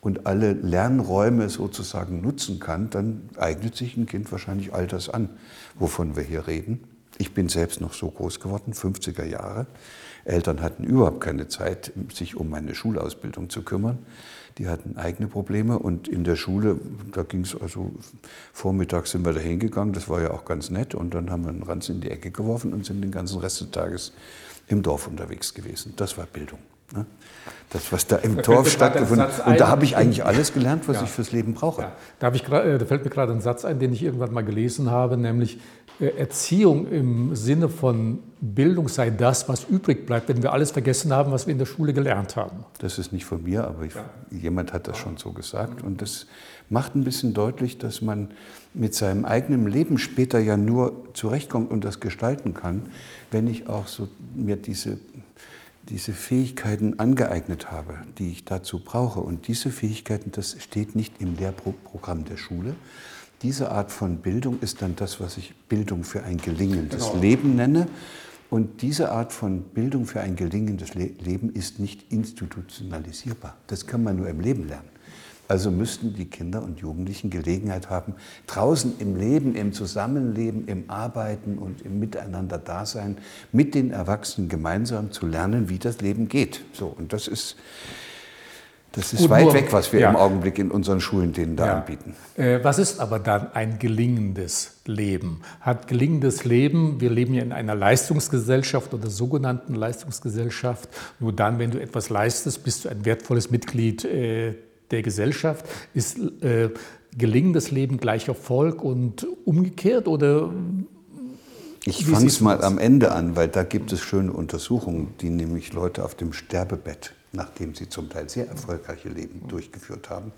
und alle Lernräume sozusagen nutzen kann, dann eignet sich ein Kind wahrscheinlich all das an, wovon wir hier reden. Ich bin selbst noch so groß geworden, 50er Jahre. Eltern hatten überhaupt keine Zeit, sich um meine Schulausbildung zu kümmern. Die hatten eigene Probleme und in der Schule, da ging es also, vormittags sind wir da hingegangen, das war ja auch ganz nett und dann haben wir einen Ranz in die Ecke geworfen und sind den ganzen Rest des Tages im Dorf unterwegs gewesen. Das war Bildung. Ne? Das, was da im da Dorf <laughs> stattgefunden hat. Und da habe ich eigentlich alles gelernt, was ja. ich fürs Leben brauche. Ja. Da, ich, äh, da, fällt mir gerade ein Satz ein, den ich irgendwann mal gelesen habe, nämlich äh, Erziehung im Sinne von Bildung sei das, was übrig bleibt, wenn wir alles vergessen haben, was wir in der Schule gelernt haben. Das ist nicht von mir, aber ich, ja. jemand hat das schon so gesagt. Und das macht ein bisschen deutlich, dass man mit seinem eigenen Leben später ja nur zurechtkommt und das gestalten kann, wenn ich auch so mir diese diese Fähigkeiten angeeignet habe, die ich dazu brauche. Und diese Fähigkeiten, das steht nicht im Lehrprogramm der Schule. Diese Art von Bildung ist dann das, was ich Bildung für ein gelingendes genau. Leben nenne. Und diese Art von Bildung für ein gelingendes Leben ist nicht institutionalisierbar. Das kann man nur im Leben lernen. Also müssten die Kinder und Jugendlichen Gelegenheit haben, draußen im Leben, im Zusammenleben, im Arbeiten und im Miteinander-Dasein mit den Erwachsenen gemeinsam zu lernen, wie das Leben geht. So, und das ist, das ist weit nur, weg, was wir ja. im Augenblick in unseren Schulen denen da ja. anbieten. Äh, was ist aber dann ein gelingendes Leben? Hat gelingendes Leben, wir leben ja in einer Leistungsgesellschaft oder sogenannten Leistungsgesellschaft, nur dann, wenn du etwas leistest, bist du ein wertvolles Mitglied äh, der Gesellschaft? Ist äh, gelingendes Leben gleich Erfolg und umgekehrt oder ich fange es mal am Ende an, weil da gibt es schöne Untersuchungen, die nämlich Leute auf dem Sterbebett, nachdem sie zum Teil sehr erfolgreiche Leben durchgeführt haben,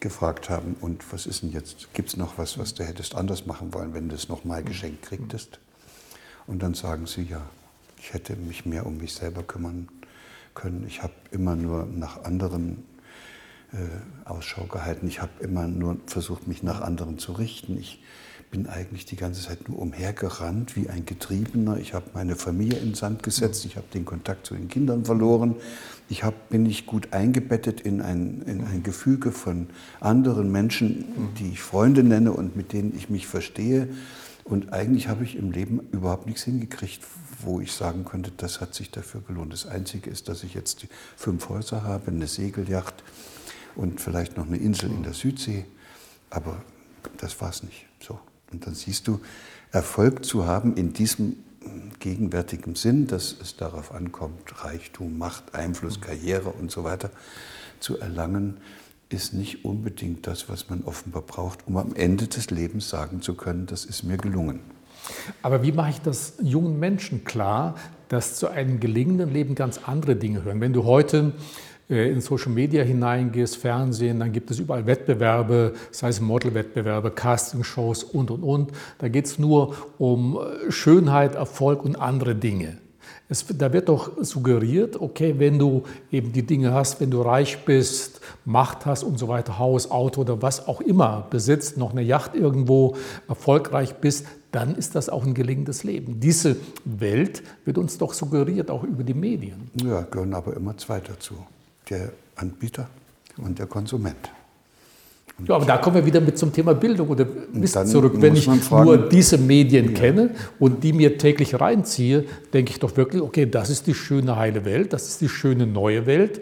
gefragt haben, und was ist denn jetzt, gibt es noch was, was du hättest anders machen wollen, wenn du es nochmal geschenkt kriegtest? Und dann sagen sie, ja, ich hätte mich mehr um mich selber kümmern können. Ich habe immer nur nach anderen äh, Ausschau gehalten. Ich habe immer nur versucht, mich nach anderen zu richten. Ich bin eigentlich die ganze Zeit nur umhergerannt wie ein Getriebener. Ich habe meine Familie in Sand gesetzt. Ich habe den Kontakt zu den Kindern verloren. Ich hab, bin nicht gut eingebettet in ein, in ein Gefüge von anderen Menschen, die ich Freunde nenne und mit denen ich mich verstehe. Und eigentlich habe ich im Leben überhaupt nichts hingekriegt, wo ich sagen könnte, das hat sich dafür gelohnt. Das Einzige ist, dass ich jetzt fünf Häuser habe, eine Segelyacht, und vielleicht noch eine Insel in der Südsee. Aber das war es nicht. So. Und dann siehst du, Erfolg zu haben in diesem gegenwärtigen Sinn, dass es darauf ankommt, Reichtum, Macht, Einfluss, Karriere und so weiter zu erlangen, ist nicht unbedingt das, was man offenbar braucht, um am Ende des Lebens sagen zu können, das ist mir gelungen. Aber wie mache ich das jungen Menschen klar, dass zu einem gelingenden Leben ganz andere Dinge hören? Wenn du heute in Social Media hineingehst, Fernsehen, dann gibt es überall Wettbewerbe, sei es Modelwettbewerbe, Castingshows und, und, und. Da geht es nur um äh, Schönheit, Erfolg und andere Dinge. Es, da wird doch suggeriert, okay, wenn du eben die Dinge hast, wenn du reich bist, Macht hast und so weiter, Haus, Auto oder was auch immer besitzt, noch eine Yacht irgendwo, erfolgreich bist, dann ist das auch ein gelingendes Leben. Diese Welt wird uns doch suggeriert, auch über die Medien. Ja, gehören aber immer zwei dazu der Anbieter und der Konsument. Und ja, aber da kommen wir wieder mit zum Thema Bildung oder Wissen zurück. Wenn ich fragen, nur diese Medien ja. kenne und die mir täglich reinziehe, denke ich doch wirklich, okay, das ist die schöne heile Welt, das ist die schöne neue Welt.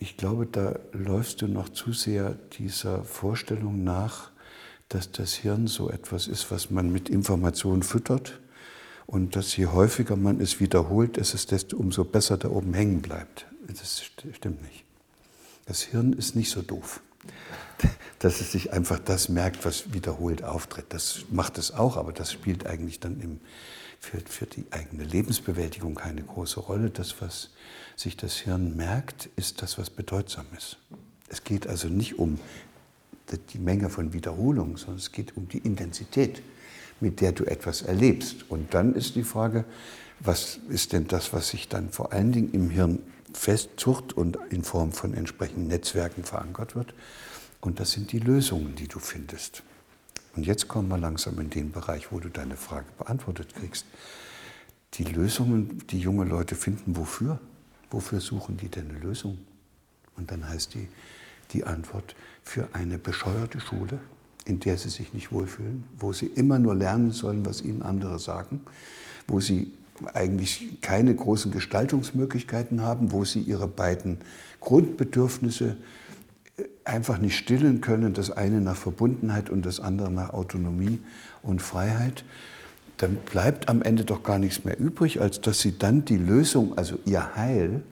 Ich glaube, da läufst du noch zu sehr dieser Vorstellung nach, dass das Hirn so etwas ist, was man mit Informationen füttert und dass je häufiger man es wiederholt, ist es desto umso besser da oben hängen bleibt. Das stimmt nicht. Das Hirn ist nicht so doof, <laughs> dass es sich einfach das merkt, was wiederholt auftritt. Das macht es auch, aber das spielt eigentlich dann im, für, für die eigene Lebensbewältigung keine große Rolle. Das, was sich das Hirn merkt, ist das, was bedeutsam ist. Es geht also nicht um die Menge von Wiederholungen, sondern es geht um die Intensität, mit der du etwas erlebst. Und dann ist die Frage, was ist denn das, was sich dann vor allen Dingen im Hirn festzucht und in Form von entsprechenden Netzwerken verankert wird. Und das sind die Lösungen, die du findest. Und jetzt kommen wir langsam in den Bereich, wo du deine Frage beantwortet kriegst. Die Lösungen, die junge Leute finden, wofür? Wofür suchen die denn eine Lösung? Und dann heißt die, die Antwort für eine bescheuerte Schule, in der sie sich nicht wohlfühlen, wo sie immer nur lernen sollen, was ihnen andere sagen, wo sie eigentlich keine großen Gestaltungsmöglichkeiten haben, wo sie ihre beiden Grundbedürfnisse äh, einfach nicht stillen können, das eine nach Verbundenheit und das andere nach Autonomie und Freiheit, dann bleibt am Ende doch gar nichts mehr übrig, als dass sie dann die Lösung, also ihr Heil,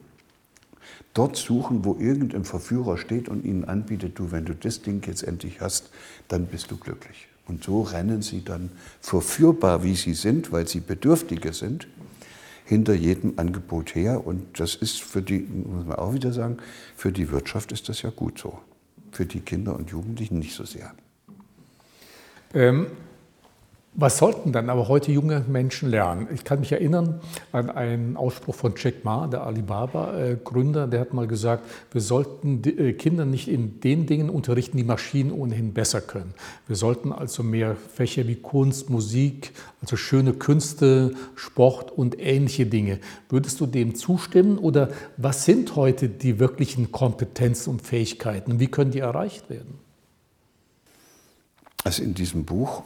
dort suchen, wo irgendein Verführer steht und ihnen anbietet, du, wenn du das Ding jetzt endlich hast, dann bist du glücklich. Und so rennen sie dann verführbar, wie sie sind, weil sie Bedürftige sind, hinter jedem Angebot her. Und das ist für die, muss man auch wieder sagen, für die Wirtschaft ist das ja gut so. Für die Kinder und Jugendlichen nicht so sehr. Ähm, was sollten dann aber heute junge Menschen lernen? Ich kann mich erinnern an einen Ausspruch von Jack Ma, der Alibaba-Gründer, der hat mal gesagt, wir sollten äh, Kinder nicht in den Dingen unterrichten, die Maschinen ohnehin besser können. Wir sollten also mehr Fächer wie Kunst, Musik, also schöne Künste, Sport und ähnliche Dinge. Würdest du dem zustimmen oder was sind heute die wirklichen Kompetenzen und Fähigkeiten wie können die erreicht werden? Also in diesem Buch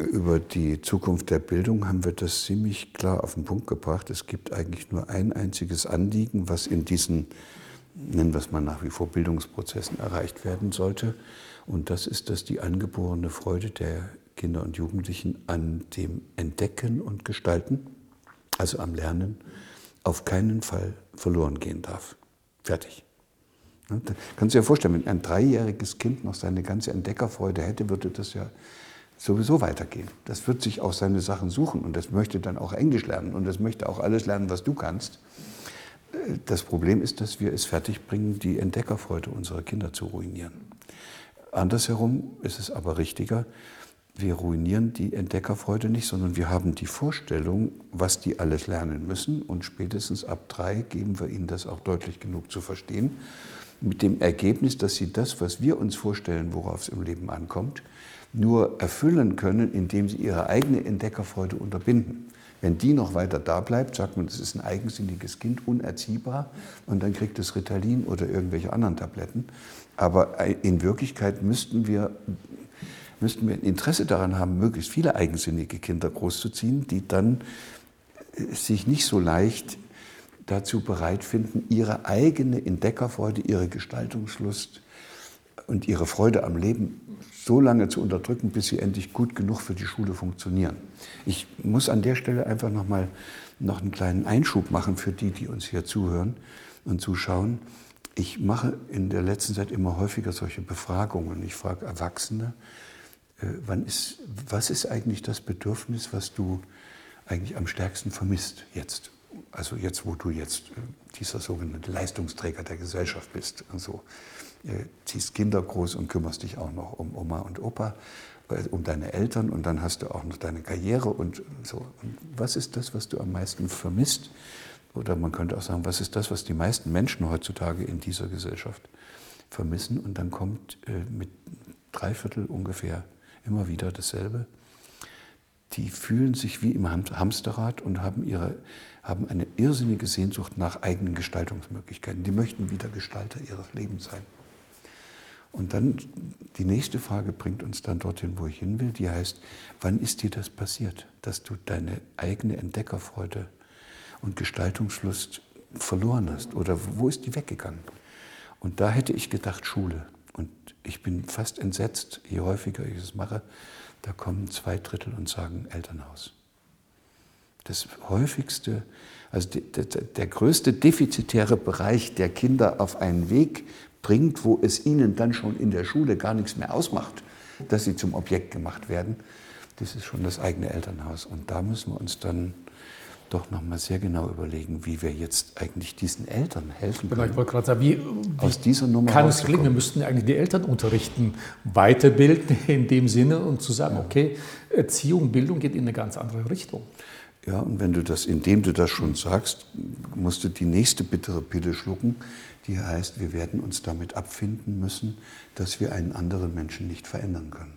über die Zukunft der Bildung haben wir das ziemlich klar auf den Punkt gebracht. Es gibt eigentlich nur ein einziges Anliegen, was in diesen, nennen wir es mal nach wie vor, Bildungsprozessen erreicht werden sollte. Und das ist, dass die angeborene Freude der Kinder und Jugendlichen an dem Entdecken und Gestalten, also am Lernen, auf keinen Fall verloren gehen darf. Fertig. Kannst du dir vorstellen, wenn ein dreijähriges Kind noch seine ganze Entdeckerfreude hätte, würde das ja sowieso weitergehen. Das wird sich auch seine Sachen suchen und das möchte dann auch Englisch lernen und das möchte auch alles lernen, was du kannst. Das Problem ist, dass wir es fertigbringen, die Entdeckerfreude unserer Kinder zu ruinieren. Andersherum ist es aber richtiger, wir ruinieren die Entdeckerfreude nicht, sondern wir haben die Vorstellung, was die alles lernen müssen und spätestens ab drei geben wir ihnen das auch deutlich genug zu verstehen, mit dem Ergebnis, dass sie das, was wir uns vorstellen, worauf es im Leben ankommt, nur erfüllen können, indem sie ihre eigene Entdeckerfreude unterbinden. Wenn die noch weiter da bleibt, sagt man, das ist ein eigensinniges Kind, unerziehbar, und dann kriegt es Ritalin oder irgendwelche anderen Tabletten. Aber in Wirklichkeit müssten wir, müssten wir ein Interesse daran haben, möglichst viele eigensinnige Kinder großzuziehen, die dann äh, sich nicht so leicht dazu bereit finden, ihre eigene Entdeckerfreude, ihre Gestaltungslust und ihre Freude am Leben so lange zu unterdrücken, bis sie endlich gut genug für die Schule funktionieren. Ich muss an der Stelle einfach noch mal noch einen kleinen Einschub machen für die, die uns hier zuhören und zuschauen. Ich mache in der letzten Zeit immer häufiger solche Befragungen. Ich frage Erwachsene, äh, wann ist, was ist eigentlich das Bedürfnis, was du eigentlich am stärksten vermisst jetzt? Also jetzt, wo du jetzt äh, dieser sogenannte Leistungsträger der Gesellschaft bist. Also, äh, ziehst Kinder groß und kümmerst dich auch noch um Oma und Opa, äh, um deine Eltern und dann hast du auch noch deine Karriere und so. Und was ist das, was du am meisten vermisst? Oder man könnte auch sagen, was ist das, was die meisten Menschen heutzutage in dieser Gesellschaft vermissen? Und dann kommt äh, mit drei Viertel ungefähr immer wieder dasselbe. Die fühlen sich wie im Hamsterrad und haben, ihre, haben eine irrsinnige Sehnsucht nach eigenen Gestaltungsmöglichkeiten. Die möchten wieder Gestalter ihres Lebens sein. Und dann die nächste Frage bringt uns dann dorthin, wo ich hin will, die heißt, wann ist dir das passiert, dass du deine eigene Entdeckerfreude und Gestaltungslust verloren hast oder wo ist die weggegangen? Und da hätte ich gedacht Schule. Und ich bin fast entsetzt, je häufiger ich es mache, da kommen zwei Drittel und sagen Elternhaus. Das häufigste, also der, der, der größte defizitäre Bereich der Kinder auf einen Weg bringt, wo es ihnen dann schon in der Schule gar nichts mehr ausmacht, dass sie zum Objekt gemacht werden, das ist schon das eigene Elternhaus. Und da müssen wir uns dann doch noch mal sehr genau überlegen, wie wir jetzt eigentlich diesen Eltern helfen können. Genau, ich wollte gerade sagen, wie, wie aus dieser Nummer kann es gelingen? Wir müssten eigentlich die Eltern unterrichten, weiterbilden <laughs> in dem Sinne und zu sagen, ja. okay, Erziehung, Bildung geht in eine ganz andere Richtung. Ja, und wenn du das, indem du das schon sagst, musst du die nächste bittere Pille schlucken, die heißt, wir werden uns damit abfinden müssen, dass wir einen anderen Menschen nicht verändern können.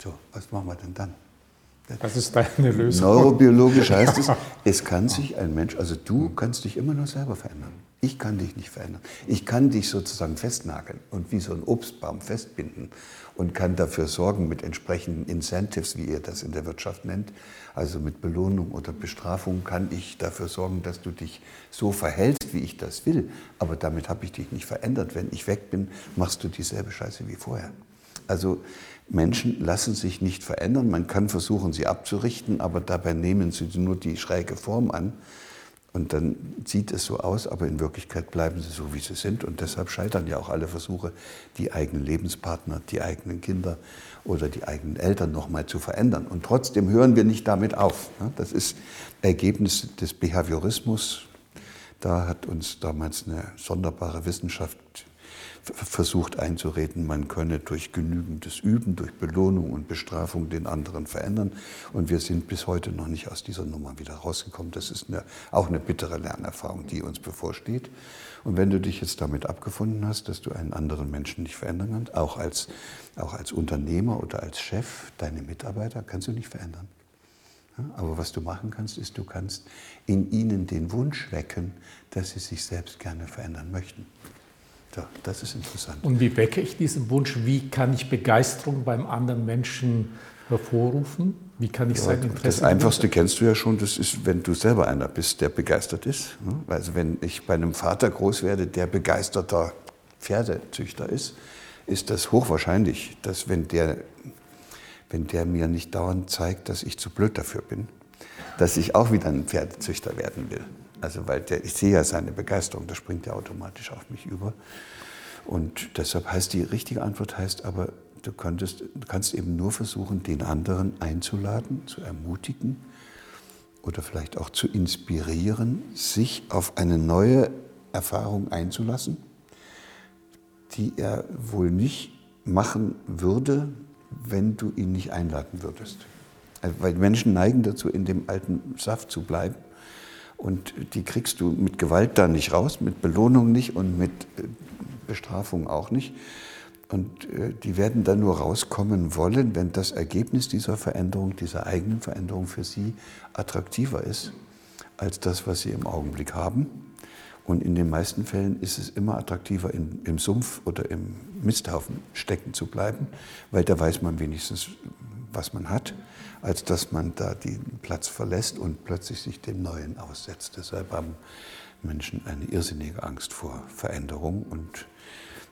So, was machen wir denn dann? Das ist deine Lösung. Neurobiologisch heißt es, es kann sich ein Mensch, also du kannst dich immer nur selber verändern. Ich kann dich nicht verändern. Ich kann dich sozusagen festnageln und wie so ein Obstbaum festbinden und kann dafür sorgen mit entsprechenden Incentives, wie ihr das in der Wirtschaft nennt, also mit Belohnung oder Bestrafung, kann ich dafür sorgen, dass du dich so verhältst, wie ich das will. Aber damit habe ich dich nicht verändert. Wenn ich weg bin, machst du dieselbe Scheiße wie vorher. Also Menschen lassen sich nicht verändern. Man kann versuchen, sie abzurichten, aber dabei nehmen sie nur die schräge Form an. Und dann sieht es so aus, aber in Wirklichkeit bleiben sie so, wie sie sind. Und deshalb scheitern ja auch alle Versuche, die eigenen Lebenspartner, die eigenen Kinder oder die eigenen Eltern nochmal zu verändern. Und trotzdem hören wir nicht damit auf. Das ist Ergebnis des Behaviorismus. Da hat uns damals eine sonderbare Wissenschaft versucht einzureden, man könne durch genügendes Üben, durch Belohnung und Bestrafung den anderen verändern. Und wir sind bis heute noch nicht aus dieser Nummer wieder rausgekommen. Das ist eine, auch eine bittere Lernerfahrung, die uns bevorsteht. Und wenn du dich jetzt damit abgefunden hast, dass du einen anderen Menschen nicht verändern kannst, auch als, auch als Unternehmer oder als Chef, deine Mitarbeiter kannst du nicht verändern. Aber was du machen kannst, ist, du kannst in ihnen den Wunsch wecken, dass sie sich selbst gerne verändern möchten. Ja, das ist interessant. Und wie wecke ich diesen Wunsch? Wie kann ich Begeisterung beim anderen Menschen hervorrufen? Wie kann ich ja, sein Interesse? Das Einfachste kennst du ja schon, das ist, wenn du selber einer bist, der begeistert ist. Also wenn ich bei einem Vater groß werde, der begeisterter Pferdezüchter ist, ist das hochwahrscheinlich, dass wenn der, wenn der mir nicht dauernd zeigt, dass ich zu blöd dafür bin, dass ich auch wieder ein Pferdezüchter werden will. Also weil der, ich sehe ja seine Begeisterung, das springt ja automatisch auf mich über. Und deshalb heißt die richtige Antwort heißt aber, du, könntest, du kannst eben nur versuchen, den anderen einzuladen, zu ermutigen oder vielleicht auch zu inspirieren, sich auf eine neue Erfahrung einzulassen, die er wohl nicht machen würde, wenn du ihn nicht einladen würdest. Weil Menschen neigen dazu, in dem alten Saft zu bleiben und die kriegst du mit Gewalt da nicht raus, mit Belohnung nicht und mit äh, Bestrafung auch nicht. Und äh, die werden dann nur rauskommen wollen, wenn das Ergebnis dieser Veränderung, dieser eigenen Veränderung für sie attraktiver ist als das, was sie im Augenblick haben. Und in den meisten Fällen ist es immer attraktiver, in, im Sumpf oder im Misthaufen stecken zu bleiben, weil da weiß man wenigstens, was man hat als dass man da den Platz verlässt und plötzlich sich dem Neuen aussetzt. Deshalb haben Menschen eine irrsinnige Angst vor Veränderung und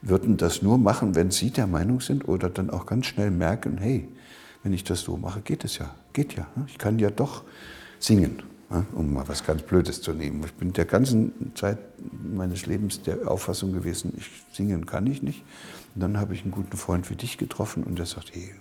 würden das nur machen, wenn sie der Meinung sind oder dann auch ganz schnell merken, hey, wenn ich das so mache, geht es ja, geht ja. Ne? Ich kann ja doch singen, ne? um mal was ganz Blödes zu nehmen. Ich bin der ganzen Zeit meines Lebens der Auffassung gewesen, ich singen kann ich nicht. Und dann habe ich einen guten Freund wie dich getroffen und der sagt, hey,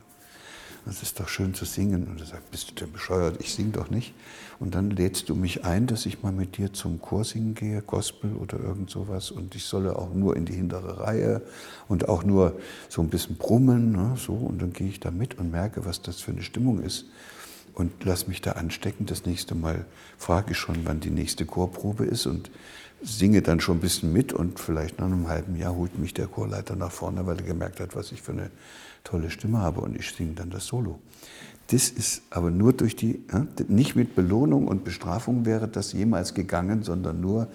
das ist doch schön zu singen. Und er sagt, bist du denn bescheuert? Ich singe doch nicht. Und dann lädst du mich ein, dass ich mal mit dir zum Chor singen gehe, Gospel oder irgend sowas. Und ich solle auch nur in die hintere Reihe und auch nur so ein bisschen brummen. Ne, so. Und dann gehe ich da mit und merke, was das für eine Stimmung ist. Und lass mich da anstecken. Das nächste Mal frage ich schon, wann die nächste Chorprobe ist und singe dann schon ein bisschen mit. Und vielleicht nach einem halben Jahr holt mich der Chorleiter nach vorne, weil er gemerkt hat, was ich für eine tolle Stimme habe und ich singe dann das Solo. Das ist aber nur durch die, nicht mit Belohnung und Bestrafung wäre das jemals gegangen, sondern nur,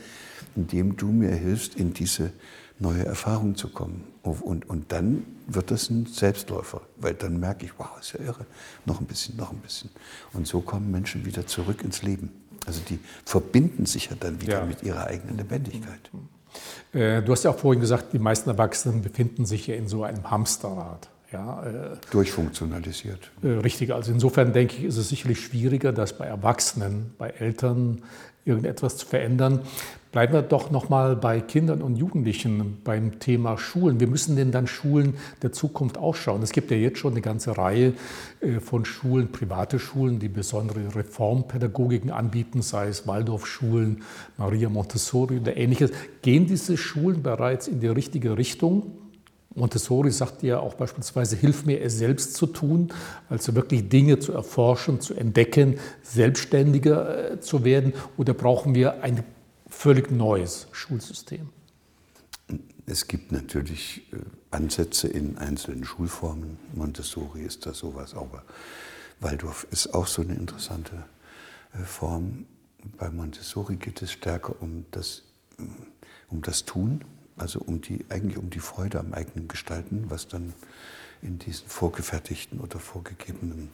indem du mir hilfst, in diese neue Erfahrung zu kommen. Und, und dann wird das ein Selbstläufer, weil dann merke ich, wow, ist ja irre, noch ein bisschen, noch ein bisschen. Und so kommen Menschen wieder zurück ins Leben. Also die verbinden sich ja dann wieder ja. mit ihrer eigenen Lebendigkeit. Äh, du hast ja auch vorhin gesagt, die meisten Erwachsenen befinden sich ja in so einem Hamsterrad. Ja, äh, Durchfunktionalisiert. Äh, richtig, also insofern denke ich, ist es sicherlich schwieriger, das bei Erwachsenen, bei Eltern irgendetwas zu verändern. Bleiben wir doch nochmal bei Kindern und Jugendlichen beim Thema Schulen. Wir müssen denn dann Schulen der Zukunft ausschauen? Es gibt ja jetzt schon eine ganze Reihe äh, von Schulen, private Schulen, die besondere Reformpädagogiken anbieten, sei es Waldorfschulen, Maria Montessori oder ähnliches. Gehen diese Schulen bereits in die richtige Richtung? Montessori sagt ja auch beispielsweise, hilf mir es selbst zu tun, also wirklich Dinge zu erforschen, zu entdecken, selbstständiger äh, zu werden. Oder brauchen wir ein völlig neues Schulsystem? Es gibt natürlich äh, Ansätze in einzelnen Schulformen. Montessori ist da sowas, aber Waldorf ist auch so eine interessante äh, Form. Bei Montessori geht es stärker um das, um das Tun, also um die, eigentlich um die Freude am eigenen Gestalten, was dann in diesen vorgefertigten oder vorgegebenen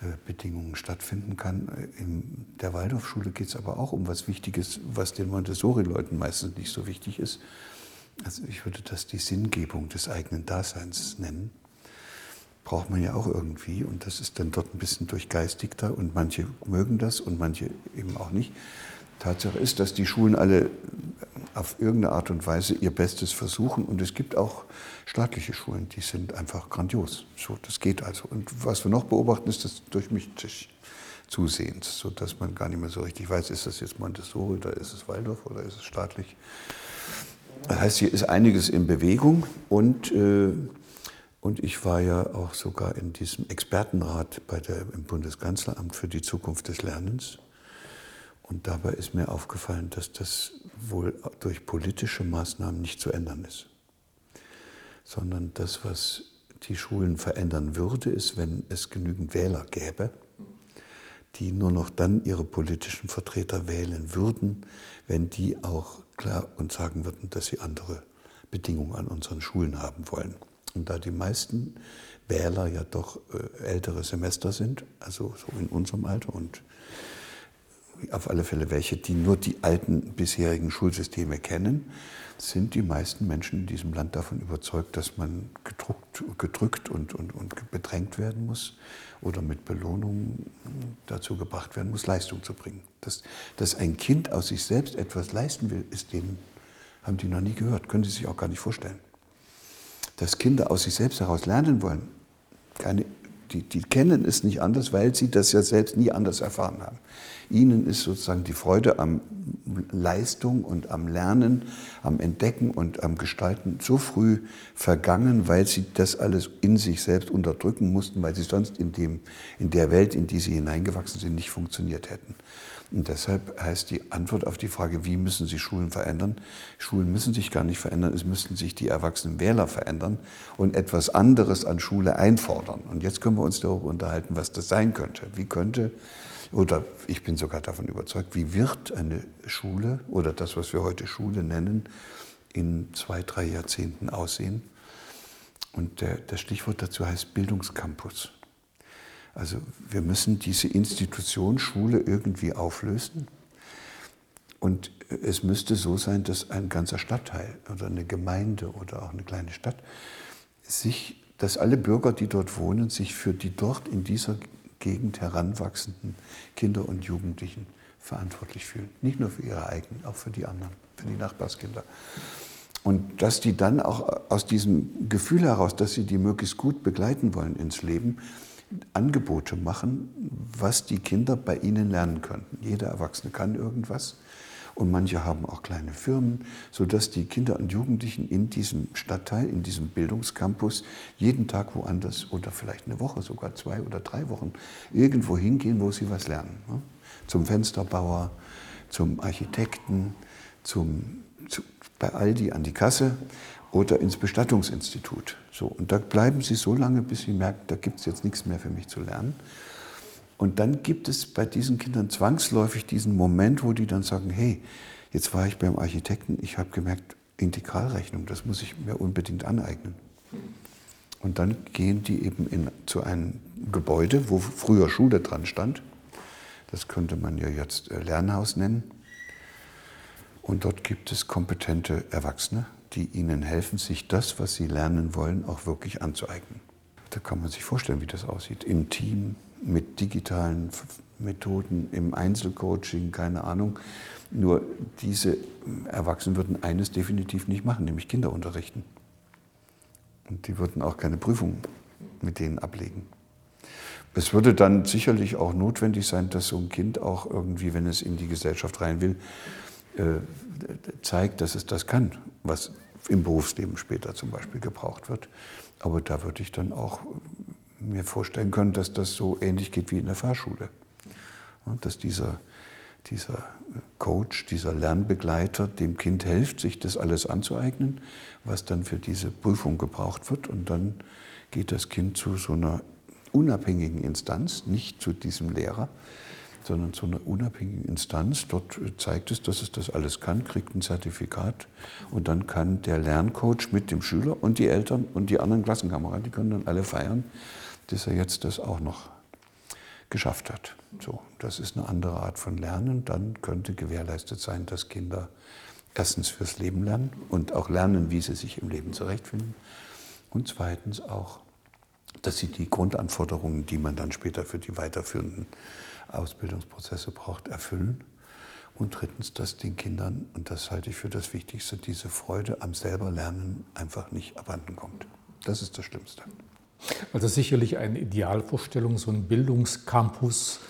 äh, Bedingungen stattfinden kann. In der Waldorfschule geht es aber auch um was Wichtiges, was den Montessori-Leuten meistens nicht so wichtig ist. Also ich würde das die Sinngebung des eigenen Daseins nennen braucht man ja auch irgendwie. Und das ist dann dort ein bisschen durchgeistigter und manche mögen das und manche eben auch nicht. Tatsache ist, dass die Schulen alle auf irgendeine Art und Weise ihr Bestes versuchen. Und es gibt auch staatliche Schulen, die sind einfach grandios. So, das geht also. Und was wir noch beobachten, ist das durchmischt sich zusehends, sodass man gar nicht mehr so richtig weiß, ist das jetzt Montessori oder ist es Waldorf oder ist es staatlich. Das heißt, hier ist einiges in Bewegung und äh, und ich war ja auch sogar in diesem Expertenrat bei der, im Bundeskanzleramt für die Zukunft des Lernens. Und dabei ist mir aufgefallen, dass das wohl durch politische Maßnahmen nicht zu ändern ist. Sondern das, was die Schulen verändern würde, ist, wenn es genügend Wähler gäbe, die nur noch dann ihre politischen Vertreter wählen würden, wenn die auch klar und sagen würden, dass sie andere Bedingungen an unseren Schulen haben wollen. Und da die meisten Wähler ja doch äh, ältere Semester sind, also so in unserem Alter und auf alle Fälle welche, die nur die alten bisherigen Schulsysteme kennen, sind die meisten Menschen in diesem Land davon überzeugt, dass man gedruckt, gedrückt und, und, und bedrängt werden muss oder mit Belohnung dazu gebracht werden muss, Leistung zu bringen. Dass, dass ein Kind aus sich selbst etwas leisten will, ist denen, haben die noch nie gehört, können sie sich auch gar nicht vorstellen dass Kinder aus sich selbst heraus lernen wollen. Keine, die, die kennen es nicht anders, weil sie das ja selbst nie anders erfahren haben. Ihnen ist sozusagen die Freude am Leistung und am Lernen, am Entdecken und am Gestalten so früh vergangen, weil sie das alles in sich selbst unterdrücken mussten, weil sie sonst in, dem, in der Welt, in die sie hineingewachsen sind, nicht funktioniert hätten. Und deshalb heißt die Antwort auf die Frage, wie müssen Sie Schulen verändern? Schulen müssen sich gar nicht verändern, es müssten sich die erwachsenen Wähler verändern und etwas anderes an Schule einfordern. Und jetzt können wir uns darüber unterhalten, was das sein könnte. Wie könnte, oder ich bin sogar davon überzeugt, wie wird eine Schule oder das, was wir heute Schule nennen, in zwei, drei Jahrzehnten aussehen? Und der, das Stichwort dazu heißt Bildungscampus. Also wir müssen diese Institution Schule irgendwie auflösen. Und es müsste so sein, dass ein ganzer Stadtteil oder eine Gemeinde oder auch eine kleine Stadt sich, dass alle Bürger, die dort wohnen, sich für die dort in dieser Gegend heranwachsenden Kinder und Jugendlichen verantwortlich fühlen. Nicht nur für ihre eigenen, auch für die anderen, für die Nachbarskinder. Und dass die dann auch aus diesem Gefühl heraus, dass sie die möglichst gut begleiten wollen ins Leben, Angebote machen, was die Kinder bei ihnen lernen könnten. Jeder Erwachsene kann irgendwas und manche haben auch kleine Firmen, sodass die Kinder und Jugendlichen in diesem Stadtteil, in diesem Bildungscampus jeden Tag woanders oder vielleicht eine Woche, sogar zwei oder drei Wochen irgendwo hingehen, wo sie was lernen. Ne? Zum Fensterbauer, zum Architekten, zum, zu, bei Aldi an die Kasse oder ins Bestattungsinstitut. So, und da bleiben sie so lange, bis sie merken, da gibt es jetzt nichts mehr für mich zu lernen. Und dann gibt es bei diesen Kindern zwangsläufig diesen Moment, wo die dann sagen, hey, jetzt war ich beim Architekten, ich habe gemerkt, Integralrechnung, das muss ich mir unbedingt aneignen. Und dann gehen die eben in, zu einem Gebäude, wo früher Schule dran stand. Das könnte man ja jetzt äh, Lernhaus nennen. Und dort gibt es kompetente Erwachsene, die ihnen helfen, sich das, was sie lernen wollen, auch wirklich anzueignen. Da kann man sich vorstellen, wie das aussieht. Im Team, mit digitalen Methoden, im Einzelcoaching, keine Ahnung. Nur diese Erwachsenen würden eines definitiv nicht machen, nämlich Kinder unterrichten. Und die würden auch keine Prüfungen mit denen ablegen. Es würde dann sicherlich auch notwendig sein, dass so ein Kind auch irgendwie, wenn es in die Gesellschaft rein will, äh, zeigt, dass es das kann, was im Berufsleben später zum Beispiel gebraucht wird. Aber da würde ich dann auch mir vorstellen können, dass das so ähnlich geht wie in der Fahrschule. Dass dieser, dieser Coach, dieser Lernbegleiter dem Kind hilft, sich das alles anzueignen, was dann für diese Prüfung gebraucht wird. Und dann geht das Kind zu so einer unabhängigen Instanz, nicht zu diesem Lehrer, sondern zu einer unabhängigen Instanz. Dort zeigt es, dass es das alles kann, kriegt ein Zertifikat und dann kann der Lerncoach mit dem Schüler und die Eltern und die anderen Klassenkameraden, die können dann alle feiern, dass er jetzt das auch noch geschafft hat. So, das ist eine andere Art von Lernen. Dann könnte gewährleistet sein, dass Kinder erstens fürs Leben lernen und auch lernen, wie sie sich im Leben zurechtfinden. Und zweitens auch, dass sie die Grundanforderungen, die man dann später für die weiterführenden Ausbildungsprozesse braucht, erfüllen. Und drittens, dass den Kindern, und das halte ich für das Wichtigste, diese Freude am selber Lernen einfach nicht abhanden kommt. Das ist das Schlimmste. Also sicherlich eine Idealvorstellung, so ein Bildungscampus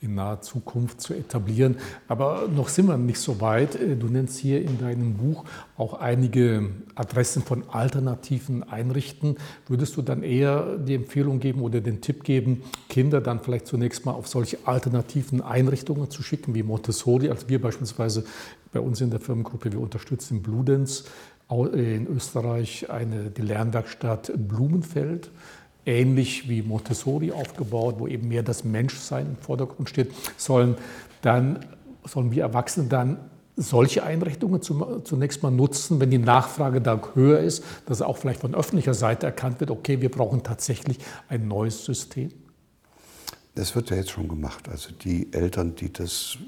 in naher Zukunft zu etablieren. Aber noch sind wir nicht so weit. Äh, du nennst hier in deinem Buch auch einige Adressen von alternativen Einrichten. Würdest du dann eher die Empfehlung geben oder den Tipp geben, Kinder dann vielleicht zunächst mal auf solche alternativen Einrichtungen zu schicken, wie Montessori, als wir beispielsweise bei uns in der Firmengruppe, wir unterstützen Bludenz in Österreich eine, die Lernwerkstatt Blumenfeld ähnlich wie Montessori aufgebaut, wo eben mehr das Menschsein im Vordergrund steht, sollen dann sollen wir Erwachsene dann solche Einrichtungen zunächst mal nutzen, wenn die Nachfrage da höher ist, dass auch vielleicht von öffentlicher Seite erkannt wird, okay, wir brauchen tatsächlich ein neues System? Das wird ja jetzt schon gemacht. Also die Eltern, die das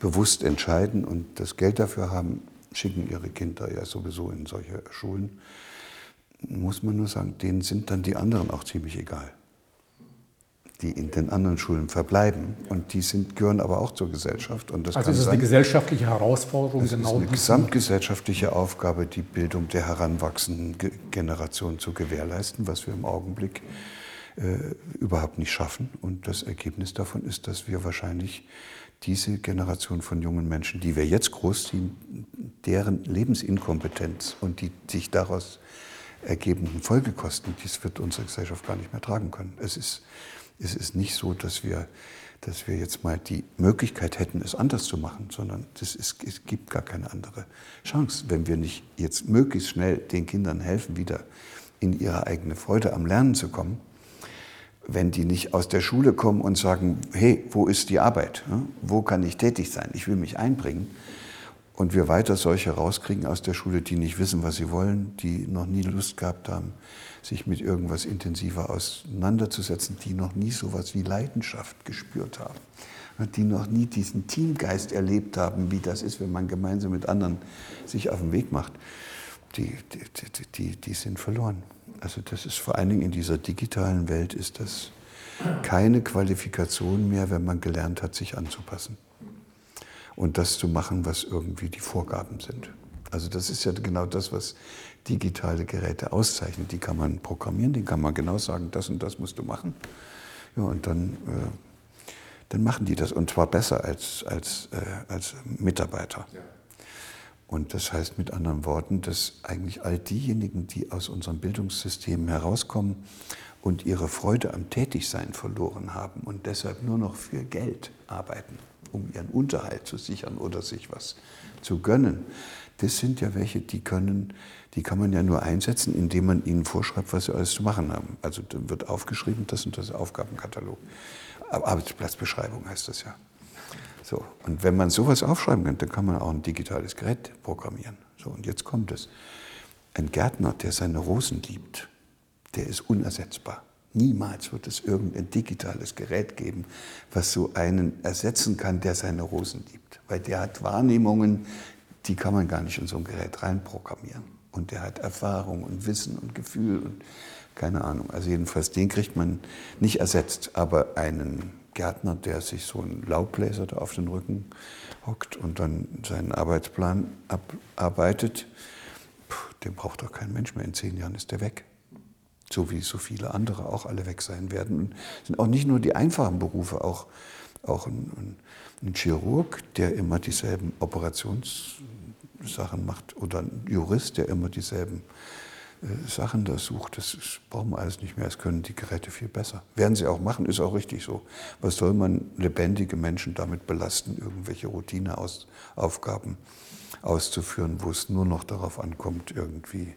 bewusst entscheiden und das Geld dafür haben, schicken ihre Kinder ja sowieso in solche Schulen muss man nur sagen, denen sind dann die anderen auch ziemlich egal, die in den anderen Schulen verbleiben. Und die sind, gehören aber auch zur Gesellschaft. Und das also ist es eine gesellschaftliche Herausforderung? Es genau ist eine gesamtgesellschaftliche Aufgabe, die Bildung der heranwachsenden Generation zu gewährleisten, was wir im Augenblick äh, überhaupt nicht schaffen. Und das Ergebnis davon ist, dass wir wahrscheinlich diese Generation von jungen Menschen, die wir jetzt großziehen, deren Lebensinkompetenz und die sich daraus ergebenden Folgekosten, dies wird unsere Gesellschaft gar nicht mehr tragen können. Es ist, es ist nicht so, dass wir, dass wir jetzt mal die Möglichkeit hätten, es anders zu machen, sondern das ist, es gibt gar keine andere Chance, wenn wir nicht jetzt möglichst schnell den Kindern helfen, wieder in ihre eigene Freude am Lernen zu kommen. Wenn die nicht aus der Schule kommen und sagen, hey, wo ist die Arbeit? Wo kann ich tätig sein? Ich will mich einbringen und wir weiter solche rauskriegen aus der Schule, die nicht wissen, was sie wollen, die noch nie Lust gehabt haben, sich mit irgendwas intensiver auseinanderzusetzen, die noch nie sowas wie Leidenschaft gespürt haben, die noch nie diesen Teamgeist erlebt haben, wie das ist, wenn man gemeinsam mit anderen sich auf den Weg macht, die, die, die, die sind verloren. Also das ist vor allen Dingen in dieser digitalen Welt ist das keine Qualifikation mehr, wenn man gelernt hat, sich anzupassen und das zu machen, was irgendwie die Vorgaben sind. Also das ist ja genau das, was digitale Geräte auszeichnet. Die kann man programmieren, die kann man genau sagen, das und das musst du machen. Ja, und dann, äh, dann machen die das und zwar besser als, als, äh, als Mitarbeiter. Ja. Und das heißt mit anderen Worten, dass eigentlich all diejenigen, die aus unserem Bildungssystem herauskommen und ihre Freude am Tätigsein verloren haben und deshalb nur noch für Geld arbeiten, um ihren Unterhalt zu sichern oder sich was zu gönnen. Das sind ja welche, die können, die kann man ja nur einsetzen, indem man ihnen vorschreibt, was sie alles zu machen haben. Also dann wird aufgeschrieben, das und das Aufgabenkatalog. Arbeitsplatzbeschreibung heißt das ja. So, und wenn man sowas aufschreiben kann, dann kann man auch ein digitales Gerät programmieren. So, und jetzt kommt es. Ein Gärtner, der seine Rosen liebt, der ist unersetzbar. Niemals wird es irgendein digitales Gerät geben, was so einen ersetzen kann, der seine Rosen liebt. Weil der hat Wahrnehmungen, die kann man gar nicht in so ein Gerät reinprogrammieren. Und der hat Erfahrung und Wissen und Gefühl und keine Ahnung. Also jedenfalls, den kriegt man nicht ersetzt. Aber einen Gärtner, der sich so einen Laubbläser da auf den Rücken hockt und dann seinen Arbeitsplan abarbeitet, den braucht doch kein Mensch mehr. In zehn Jahren ist der weg so wie so viele andere auch alle weg sein werden. Und es sind auch nicht nur die einfachen Berufe, auch, auch ein, ein, Chirurg, der immer dieselben Operationssachen macht, oder ein Jurist, der immer dieselben äh, Sachen da sucht. Das ist, brauchen wir alles nicht mehr. Das können die Geräte viel besser. Werden sie auch machen, ist auch richtig so. Was soll man lebendige Menschen damit belasten, irgendwelche Routineaufgaben auszuführen, wo es nur noch darauf ankommt, irgendwie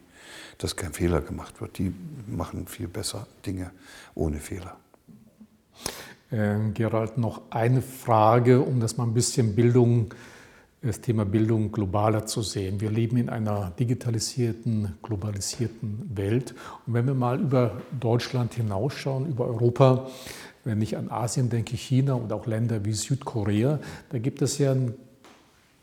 dass kein Fehler gemacht wird. Die machen viel besser Dinge ohne Fehler. Äh, Gerald, noch eine Frage, um das mal ein bisschen Bildung, das Thema Bildung globaler zu sehen. Wir leben in einer digitalisierten, globalisierten Welt. Und wenn wir mal über Deutschland hinausschauen, über Europa, wenn ich an Asien denke, China und auch Länder wie Südkorea, da gibt es ja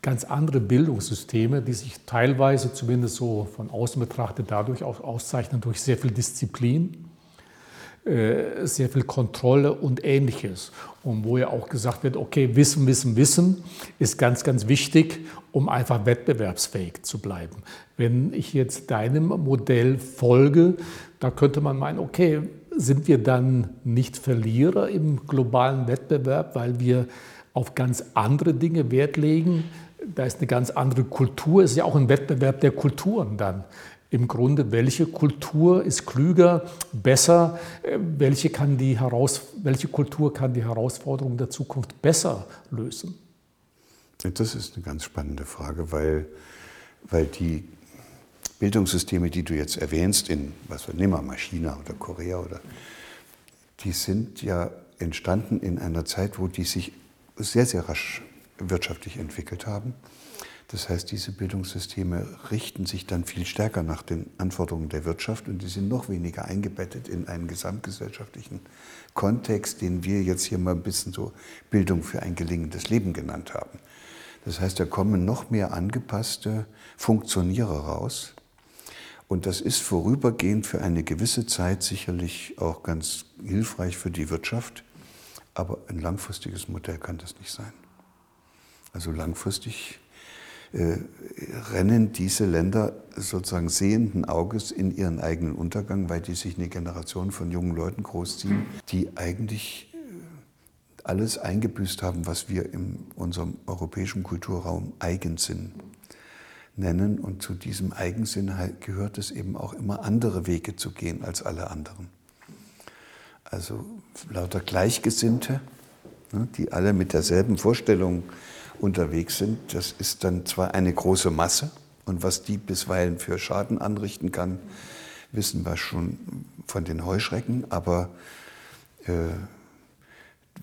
ganz andere Bildungssysteme, die sich teilweise zumindest so von außen betrachtet dadurch auch auszeichnen durch sehr viel Disziplin, äh, sehr viel Kontrolle und ähnliches. Und wo ja auch gesagt wird, okay, Wissen, Wissen, Wissen ist ganz, ganz wichtig, um einfach wettbewerbsfähig zu bleiben. Wenn ich jetzt deinem Modell folge, da könnte man meinen, okay, sind wir dann nicht Verlierer im globalen Wettbewerb, weil wir auf ganz andere Dinge Wert legen? Da ist eine ganz andere Kultur, es ist ja auch ein Wettbewerb der Kulturen dann. Im Grunde, welche Kultur ist klüger, besser, äh, welche, kann die Heraus welche Kultur kann die Herausforderungen der Zukunft besser lösen? Das ist eine ganz spannende Frage, weil, weil die Bildungssysteme, die du jetzt erwähnst, in, was wir nehmen mal China oder Korea oder, die sind ja entstanden in einer Zeit, wo die sich sehr, sehr rasch wirtschaftlich entwickelt haben das heißt, diese Bildungssysteme richten sich dann viel stärker nach den Anforderungen der Wirtschaft und die sind noch weniger eingebettet in einen gesamtgesellschaftlichen Kontext, den wir jetzt hier mal ein bisschen so Bildung für ein gelingendes Leben genannt haben. Das heißt, da kommen noch mehr angepasste Funktionierer raus. Und das ist vorübergehend für eine gewisse Zeit sicherlich auch ganz hilfreich für die Wirtschaft. Aber ein langfristiges Modell kann das nicht sein. Also langfristig äh, rennen diese Länder sozusagen sehenden Auges in ihren eigenen Untergang, weil die sich eine Generation von jungen Leuten großziehen, die eigentlich äh, alles eingebüßt haben, was wir in unserem europäischen Kulturraum Eigensinn nennen. Und zu diesem Eigensinn gehört es eben auch immer andere Wege zu gehen als alle anderen. Also lauter Gleichgesinnte, ne, die alle mit derselben Vorstellung unterwegs sind. Das ist dann zwar eine große Masse und was die bisweilen für Schaden anrichten kann, wissen wir schon von den Heuschrecken, aber äh,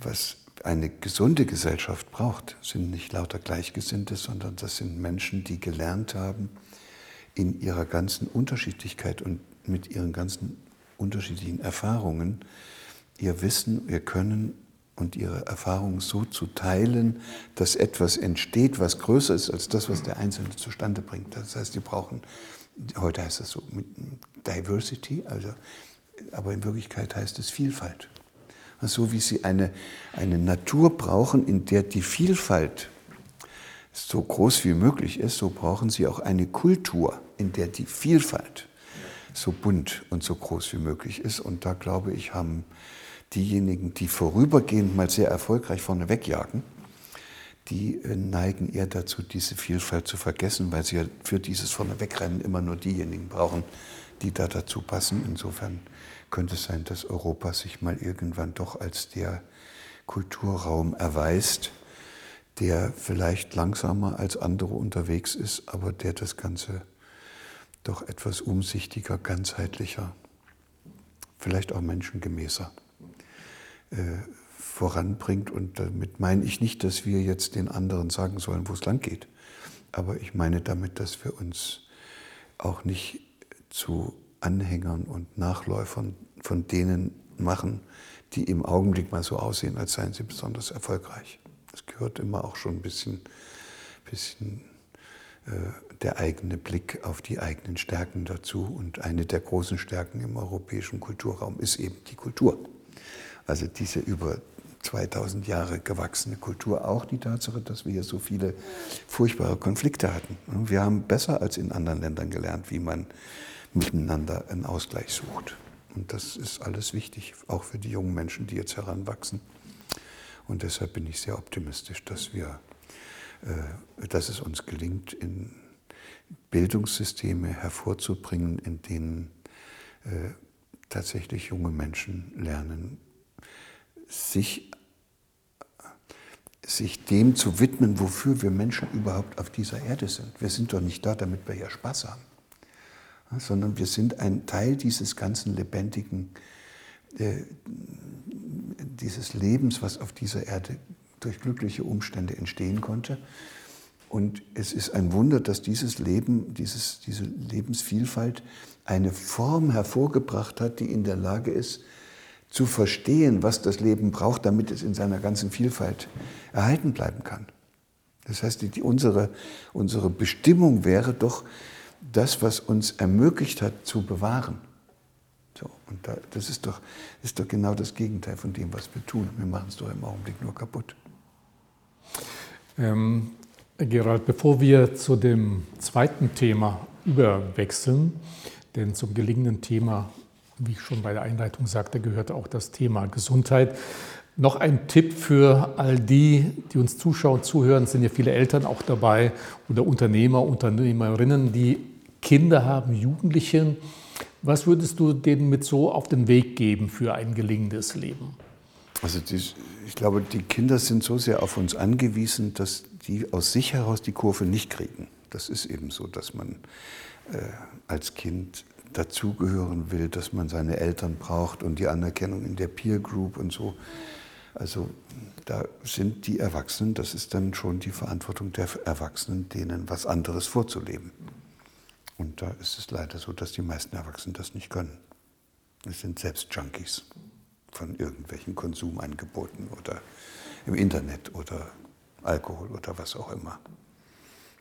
was eine gesunde Gesellschaft braucht, sind nicht lauter Gleichgesinnte, sondern das sind Menschen, die gelernt haben, in ihrer ganzen Unterschiedlichkeit und mit ihren ganzen unterschiedlichen Erfahrungen ihr Wissen, ihr Können und ihre Erfahrungen so zu teilen, dass etwas entsteht, was größer ist als das, was der Einzelne zustande bringt. Das heißt, die brauchen, heute heißt es so Diversity, also, aber in Wirklichkeit heißt es Vielfalt. So wie sie eine, eine Natur brauchen, in der die Vielfalt so groß wie möglich ist, so brauchen sie auch eine Kultur, in der die Vielfalt so bunt und so groß wie möglich ist. Und da glaube ich, haben diejenigen, die vorübergehend mal sehr erfolgreich vorne wegjagen, die äh, neigen eher dazu, diese Vielfalt zu vergessen, weil sie ja für dieses vorne wegrennen immer nur diejenigen brauchen, die da dazu passen. Insofern könnte es sein, dass Europa sich mal irgendwann doch als der Kulturraum erweist, der vielleicht langsamer als andere unterwegs ist, aber der das Ganze doch etwas umsichtiger, ganzheitlicher, vielleicht auch menschengemäßer voranbringt. Und damit meine ich nicht, dass wir jetzt den anderen sagen sollen, wo es lang geht. Aber ich meine damit, dass wir uns auch nicht zu Anhängern und Nachläufern von denen machen, die im Augenblick mal so aussehen, als seien sie besonders erfolgreich. Es gehört immer auch schon ein bisschen, bisschen äh, der eigene Blick auf die eigenen Stärken dazu. Und eine der großen Stärken im europäischen Kulturraum ist eben die Kultur. Also diese über 2000 Jahre gewachsene Kultur, auch die Tatsache, dass wir hier so viele furchtbare Konflikte hatten. Wir haben besser als in anderen Ländern gelernt, wie man miteinander einen Ausgleich sucht. Und das ist alles wichtig, auch für die jungen Menschen, die jetzt heranwachsen. Und deshalb bin ich sehr optimistisch, dass, wir, äh, dass es uns gelingt, in Bildungssysteme hervorzubringen, in denen äh, tatsächlich junge Menschen lernen, sich, sich dem zu widmen, wofür wir Menschen überhaupt auf dieser Erde sind. Wir sind doch nicht da, damit wir hier Spaß haben, sondern wir sind ein Teil dieses ganzen lebendigen, äh, dieses Lebens, was auf dieser Erde durch glückliche Umstände entstehen konnte. Und es ist ein Wunder, dass dieses Leben, dieses, diese Lebensvielfalt eine Form hervorgebracht hat, die in der Lage ist, zu verstehen, was das Leben braucht, damit es in seiner ganzen Vielfalt erhalten bleiben kann. Das heißt, die, unsere, unsere Bestimmung wäre doch, das, was uns ermöglicht hat, zu bewahren. So, und da, das ist doch, ist doch genau das Gegenteil von dem, was wir tun. Wir machen es doch im Augenblick nur kaputt. Ähm, Gerald, bevor wir zu dem zweiten Thema überwechseln, denn zum gelingenden Thema, wie ich schon bei der Einleitung sagte, gehört auch das Thema Gesundheit. Noch ein Tipp für all die, die uns zuschauen, zuhören, sind ja viele Eltern auch dabei oder Unternehmer, Unternehmerinnen, die Kinder haben, Jugendliche. Was würdest du denen mit so auf den Weg geben für ein gelingendes Leben? Also die, ich glaube, die Kinder sind so sehr auf uns angewiesen, dass die aus sich heraus die Kurve nicht kriegen. Das ist eben so, dass man äh, als Kind dazugehören will, dass man seine Eltern braucht und die Anerkennung in der Peer Group und so. Also da sind die Erwachsenen, das ist dann schon die Verantwortung der Erwachsenen, denen was anderes vorzuleben. Und da ist es leider so, dass die meisten Erwachsenen das nicht können. Es sind selbst Junkies von irgendwelchen Konsumangeboten oder im Internet oder Alkohol oder was auch immer.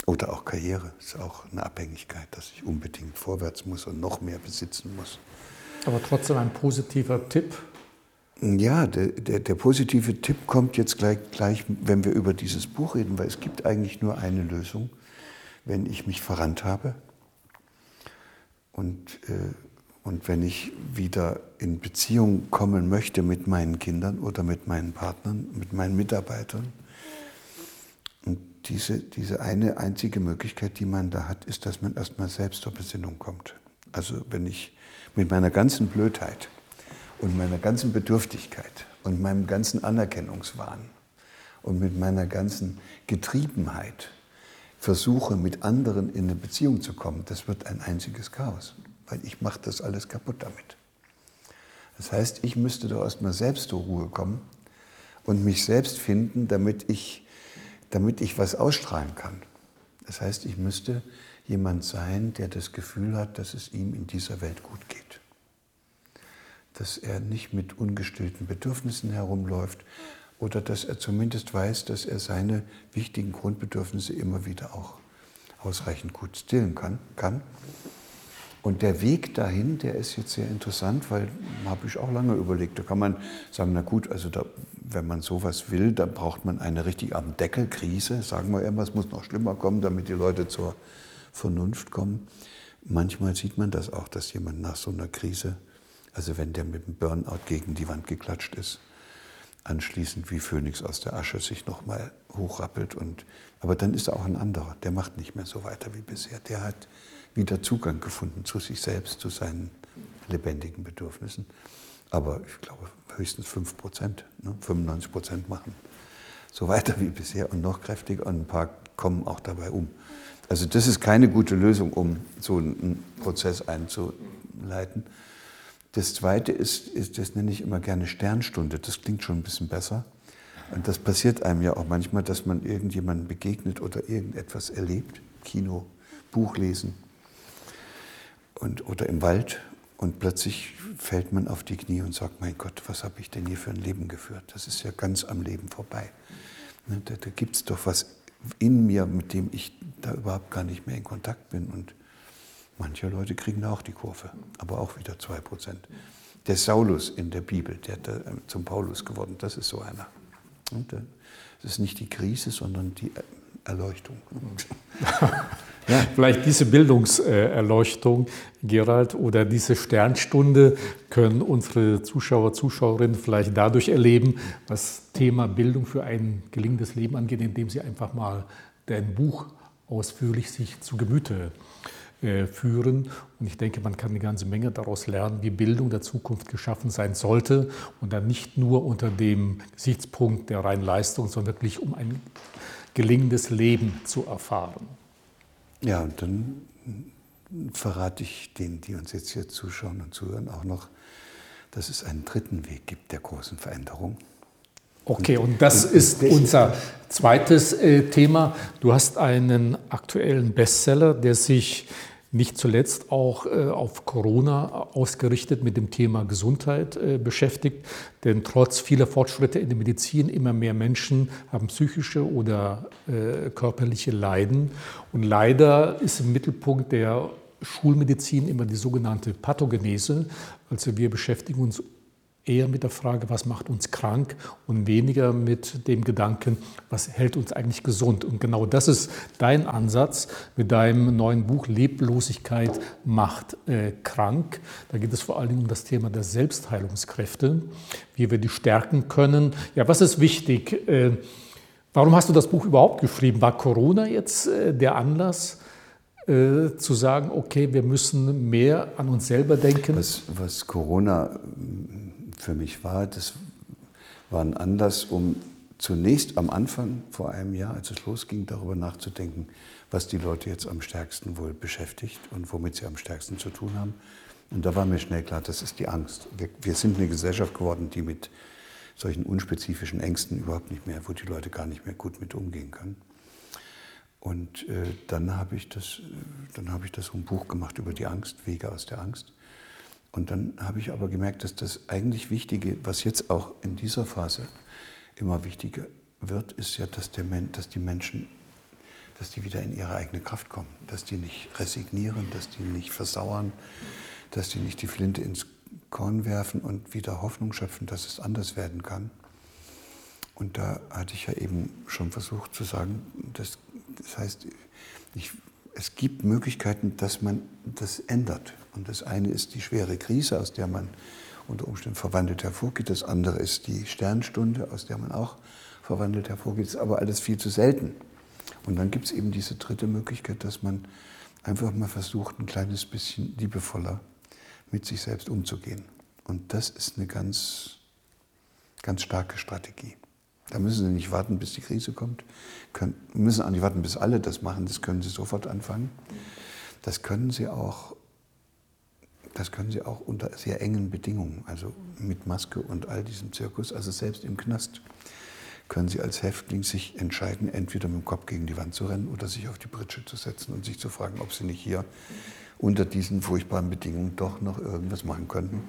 Oder auch Karriere ist auch eine Abhängigkeit, dass ich unbedingt vorwärts muss und noch mehr besitzen muss. Aber trotzdem ein positiver Tipp. Ja, der, der, der positive Tipp kommt jetzt gleich, gleich, wenn wir über dieses Buch reden, weil es gibt eigentlich nur eine Lösung, wenn ich mich verrannt habe, und, äh, und wenn ich wieder in Beziehung kommen möchte mit meinen Kindern oder mit meinen Partnern, mit meinen Mitarbeitern, diese, diese eine einzige Möglichkeit, die man da hat, ist, dass man erstmal selbst zur Besinnung kommt. Also wenn ich mit meiner ganzen Blödheit und meiner ganzen Bedürftigkeit und meinem ganzen Anerkennungswahn und mit meiner ganzen Getriebenheit versuche, mit anderen in eine Beziehung zu kommen, das wird ein einziges Chaos, weil ich mache das alles kaputt damit. Das heißt, ich müsste doch erstmal selbst zur Ruhe kommen und mich selbst finden, damit ich, damit ich was ausstrahlen kann. Das heißt, ich müsste jemand sein, der das Gefühl hat, dass es ihm in dieser Welt gut geht. Dass er nicht mit ungestillten Bedürfnissen herumläuft, oder dass er zumindest weiß, dass er seine wichtigen Grundbedürfnisse immer wieder auch ausreichend gut stillen kann. kann. Und der Weg dahin, der ist jetzt sehr interessant, weil habe ich auch lange überlegt. Da kann man sagen, na gut, also da, wenn man sowas will, dann braucht man eine richtig am Deckelkrise. Sagen wir immer, es muss noch schlimmer kommen, damit die Leute zur Vernunft kommen. Manchmal sieht man das auch, dass jemand nach so einer Krise, also wenn der mit dem Burnout gegen die Wand geklatscht ist, anschließend wie Phönix aus der Asche sich nochmal hochrappelt. Und, aber dann ist er auch ein anderer, der macht nicht mehr so weiter wie bisher. Der hat wieder Zugang gefunden zu sich selbst, zu seinen lebendigen Bedürfnissen. Aber ich glaube, höchstens 5 Prozent, ne? 95 Prozent machen so weiter wie bisher und noch kräftiger und ein paar kommen auch dabei um. Also das ist keine gute Lösung, um so einen Prozess einzuleiten. Das Zweite ist, ist, das nenne ich immer gerne Sternstunde. Das klingt schon ein bisschen besser. Und das passiert einem ja auch manchmal, dass man irgendjemandem begegnet oder irgendetwas erlebt. Kino, Buch lesen und, oder im Wald. Und plötzlich fällt man auf die Knie und sagt, mein Gott, was habe ich denn hier für ein Leben geführt? Das ist ja ganz am Leben vorbei. Ne, da, da gibt es doch was in mir, mit dem ich da überhaupt gar nicht mehr in Kontakt bin. Und Manche Leute kriegen da auch die Kurve, aber auch wieder 2%. Der Saulus in der Bibel, der hat äh, zum Paulus geworden, das ist so einer. Äh, das ist nicht die Krise, sondern die Erleuchtung. <laughs> ja. Vielleicht diese Bildungserleuchtung, Gerald, oder diese Sternstunde können unsere Zuschauer, Zuschauerinnen vielleicht dadurch erleben, was Thema Bildung für ein gelingendes Leben angeht, indem sie einfach mal dein Buch ausführlich sich zu Gemüte äh, führen. Und ich denke, man kann eine ganze Menge daraus lernen, wie Bildung der Zukunft geschaffen sein sollte. Und dann nicht nur unter dem Gesichtspunkt der reinen Leistung, sondern wirklich um ein gelingendes Leben zu erfahren. Ja, und dann verrate ich denen, die uns jetzt hier zuschauen und zuhören, auch noch, dass es einen dritten Weg gibt der großen Veränderung. Okay, und das ist unser zweites äh, Thema. Du hast einen aktuellen Bestseller, der sich nicht zuletzt auch äh, auf Corona ausgerichtet mit dem Thema Gesundheit äh, beschäftigt. Denn trotz vieler Fortschritte in der Medizin immer mehr Menschen haben psychische oder äh, körperliche Leiden. Und leider ist im Mittelpunkt der Schulmedizin immer die sogenannte Pathogenese. Also wir beschäftigen uns eher mit der Frage, was macht uns krank und weniger mit dem Gedanken, was hält uns eigentlich gesund. Und genau das ist dein Ansatz mit deinem neuen Buch Leblosigkeit macht äh, krank. Da geht es vor allen Dingen um das Thema der Selbstheilungskräfte, wie wir die stärken können. Ja, was ist wichtig? Äh, warum hast du das Buch überhaupt geschrieben? War Corona jetzt äh, der Anlass? Äh, zu sagen, okay, wir müssen mehr an uns selber denken. Was, was Corona für mich war, das war ein Anlass, um zunächst am Anfang vor einem Jahr, als es losging, darüber nachzudenken, was die Leute jetzt am stärksten wohl beschäftigt und womit sie am stärksten zu tun haben. Und da war mir schnell klar, das ist die Angst. Wir, wir sind eine Gesellschaft geworden, die mit solchen unspezifischen Ängsten überhaupt nicht mehr, wo die Leute gar nicht mehr gut mit umgehen können. Und äh, dann habe ich, hab ich das ein Buch gemacht über die Angst, Wege aus der Angst. Und dann habe ich aber gemerkt, dass das eigentlich Wichtige, was jetzt auch in dieser Phase immer wichtiger wird, ist ja, dass, der, dass die Menschen, dass die wieder in ihre eigene Kraft kommen, dass die nicht resignieren, dass die nicht versauern, dass die nicht die Flinte ins Korn werfen und wieder Hoffnung schöpfen, dass es anders werden kann. Und da hatte ich ja eben schon versucht zu sagen, dass, das heißt, ich, es gibt Möglichkeiten, dass man das ändert. Und das eine ist die schwere Krise, aus der man unter Umständen verwandelt hervorgeht. Das andere ist die Sternstunde, aus der man auch verwandelt hervorgeht. Das ist aber alles viel zu selten. Und dann gibt es eben diese dritte Möglichkeit, dass man einfach mal versucht, ein kleines bisschen liebevoller mit sich selbst umzugehen. Und das ist eine ganz, ganz starke Strategie. Da müssen Sie nicht warten, bis die Krise kommt. Können, müssen auch nicht warten, bis alle das machen. Das können Sie sofort anfangen. Das können Sie auch das können Sie auch unter sehr engen Bedingungen, also mit Maske und all diesem Zirkus, also selbst im Knast, können Sie als Häftling sich entscheiden, entweder mit dem Kopf gegen die Wand zu rennen oder sich auf die Britsche zu setzen und sich zu fragen, ob Sie nicht hier unter diesen furchtbaren Bedingungen doch noch irgendwas machen könnten,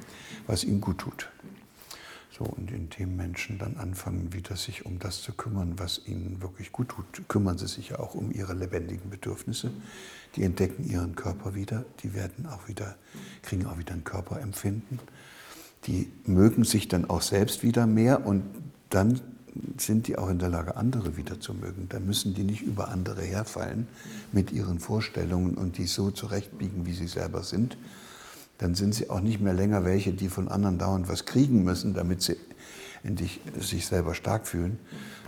was Ihnen gut tut. So, und indem Menschen dann anfangen, wieder sich um das zu kümmern, was ihnen wirklich gut tut, kümmern sie sich ja auch um ihre lebendigen Bedürfnisse. Die entdecken ihren Körper wieder, die werden auch wieder, kriegen auch wieder ein Körperempfinden. Die mögen sich dann auch selbst wieder mehr und dann sind die auch in der Lage, andere wieder zu mögen. Da müssen die nicht über andere herfallen mit ihren Vorstellungen und die so zurechtbiegen, wie sie selber sind, dann sind sie auch nicht mehr länger welche, die von anderen dauernd was kriegen müssen, damit sie endlich sich selber stark fühlen,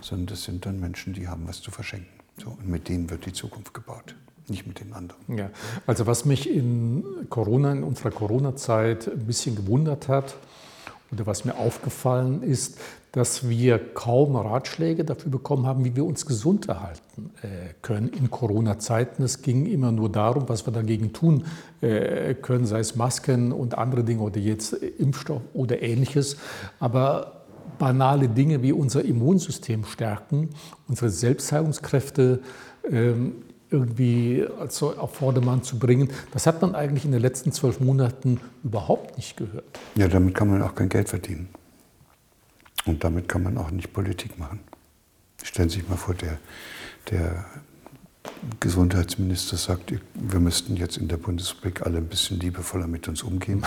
sondern das sind dann Menschen, die haben was zu verschenken. So, und mit denen wird die Zukunft gebaut, nicht mit den anderen. Ja, also was mich in Corona, in unserer Corona-Zeit ein bisschen gewundert hat, oder was mir aufgefallen ist, dass wir kaum Ratschläge dafür bekommen haben, wie wir uns gesund erhalten äh, können in Corona-Zeiten. Es ging immer nur darum, was wir dagegen tun äh, können, sei es Masken und andere Dinge oder jetzt Impfstoff oder ähnliches. Aber banale Dinge wie unser Immunsystem stärken, unsere Selbstheilungskräfte ähm, irgendwie auf Vordermann zu bringen. Das hat man eigentlich in den letzten zwölf Monaten überhaupt nicht gehört. Ja, damit kann man auch kein Geld verdienen. Und damit kann man auch nicht Politik machen. Stellen Sie sich mal vor, der, der Gesundheitsminister sagt, wir müssten jetzt in der Bundesrepublik alle ein bisschen liebevoller mit uns umgehen,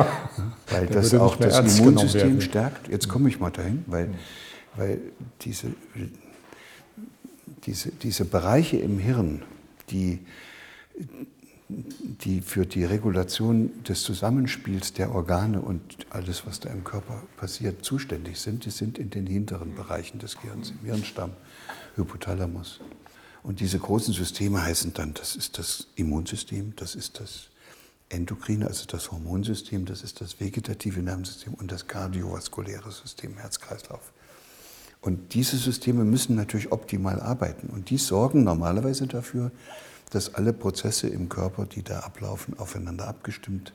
<laughs> weil das auch das Immunsystem stärkt. Jetzt komme ich mal dahin, weil, weil diese diese, diese Bereiche im Hirn, die, die für die Regulation des Zusammenspiels der Organe und alles, was da im Körper passiert, zuständig sind, die sind in den hinteren Bereichen des Gehirns, im Hirnstamm, Hypothalamus. Und diese großen Systeme heißen dann, das ist das Immunsystem, das ist das Endokrine, also das Hormonsystem, das ist das vegetative Nervensystem und das kardiovaskuläre System, Herz-Kreislauf. Und diese Systeme müssen natürlich optimal arbeiten. Und die sorgen normalerweise dafür, dass alle Prozesse im Körper, die da ablaufen, aufeinander abgestimmt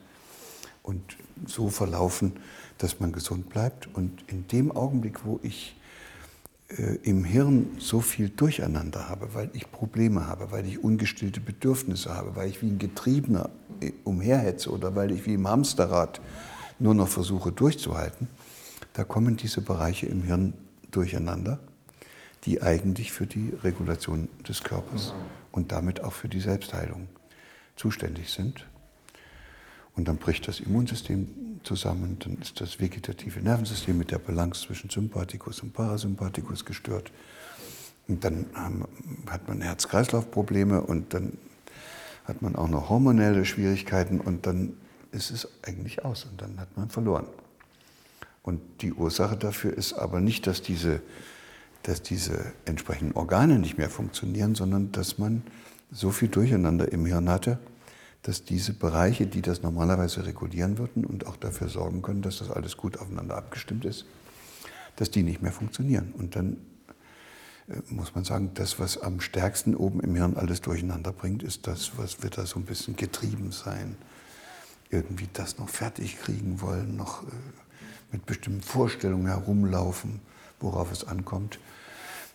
und so verlaufen, dass man gesund bleibt. Und in dem Augenblick, wo ich äh, im Hirn so viel Durcheinander habe, weil ich Probleme habe, weil ich ungestillte Bedürfnisse habe, weil ich wie ein Getriebener äh, umherhetze oder weil ich wie im Hamsterrad nur noch versuche durchzuhalten, da kommen diese Bereiche im Hirn durcheinander, die eigentlich für die Regulation des Körpers und damit auch für die Selbstheilung zuständig sind. Und dann bricht das Immunsystem zusammen, dann ist das vegetative Nervensystem mit der Balance zwischen Sympathikus und Parasympathikus gestört. Und dann hat man Herz-Kreislauf-Probleme und dann hat man auch noch hormonelle Schwierigkeiten und dann ist es eigentlich aus und dann hat man verloren. Und die Ursache dafür ist aber nicht, dass diese, dass diese entsprechenden Organe nicht mehr funktionieren, sondern dass man so viel Durcheinander im Hirn hatte, dass diese Bereiche, die das normalerweise regulieren würden und auch dafür sorgen können, dass das alles gut aufeinander abgestimmt ist, dass die nicht mehr funktionieren. Und dann äh, muss man sagen, das, was am stärksten oben im Hirn alles durcheinander bringt, ist das, was wird da so ein bisschen getrieben sein. Irgendwie das noch fertig kriegen wollen, noch äh, mit bestimmten Vorstellungen herumlaufen, worauf es ankommt.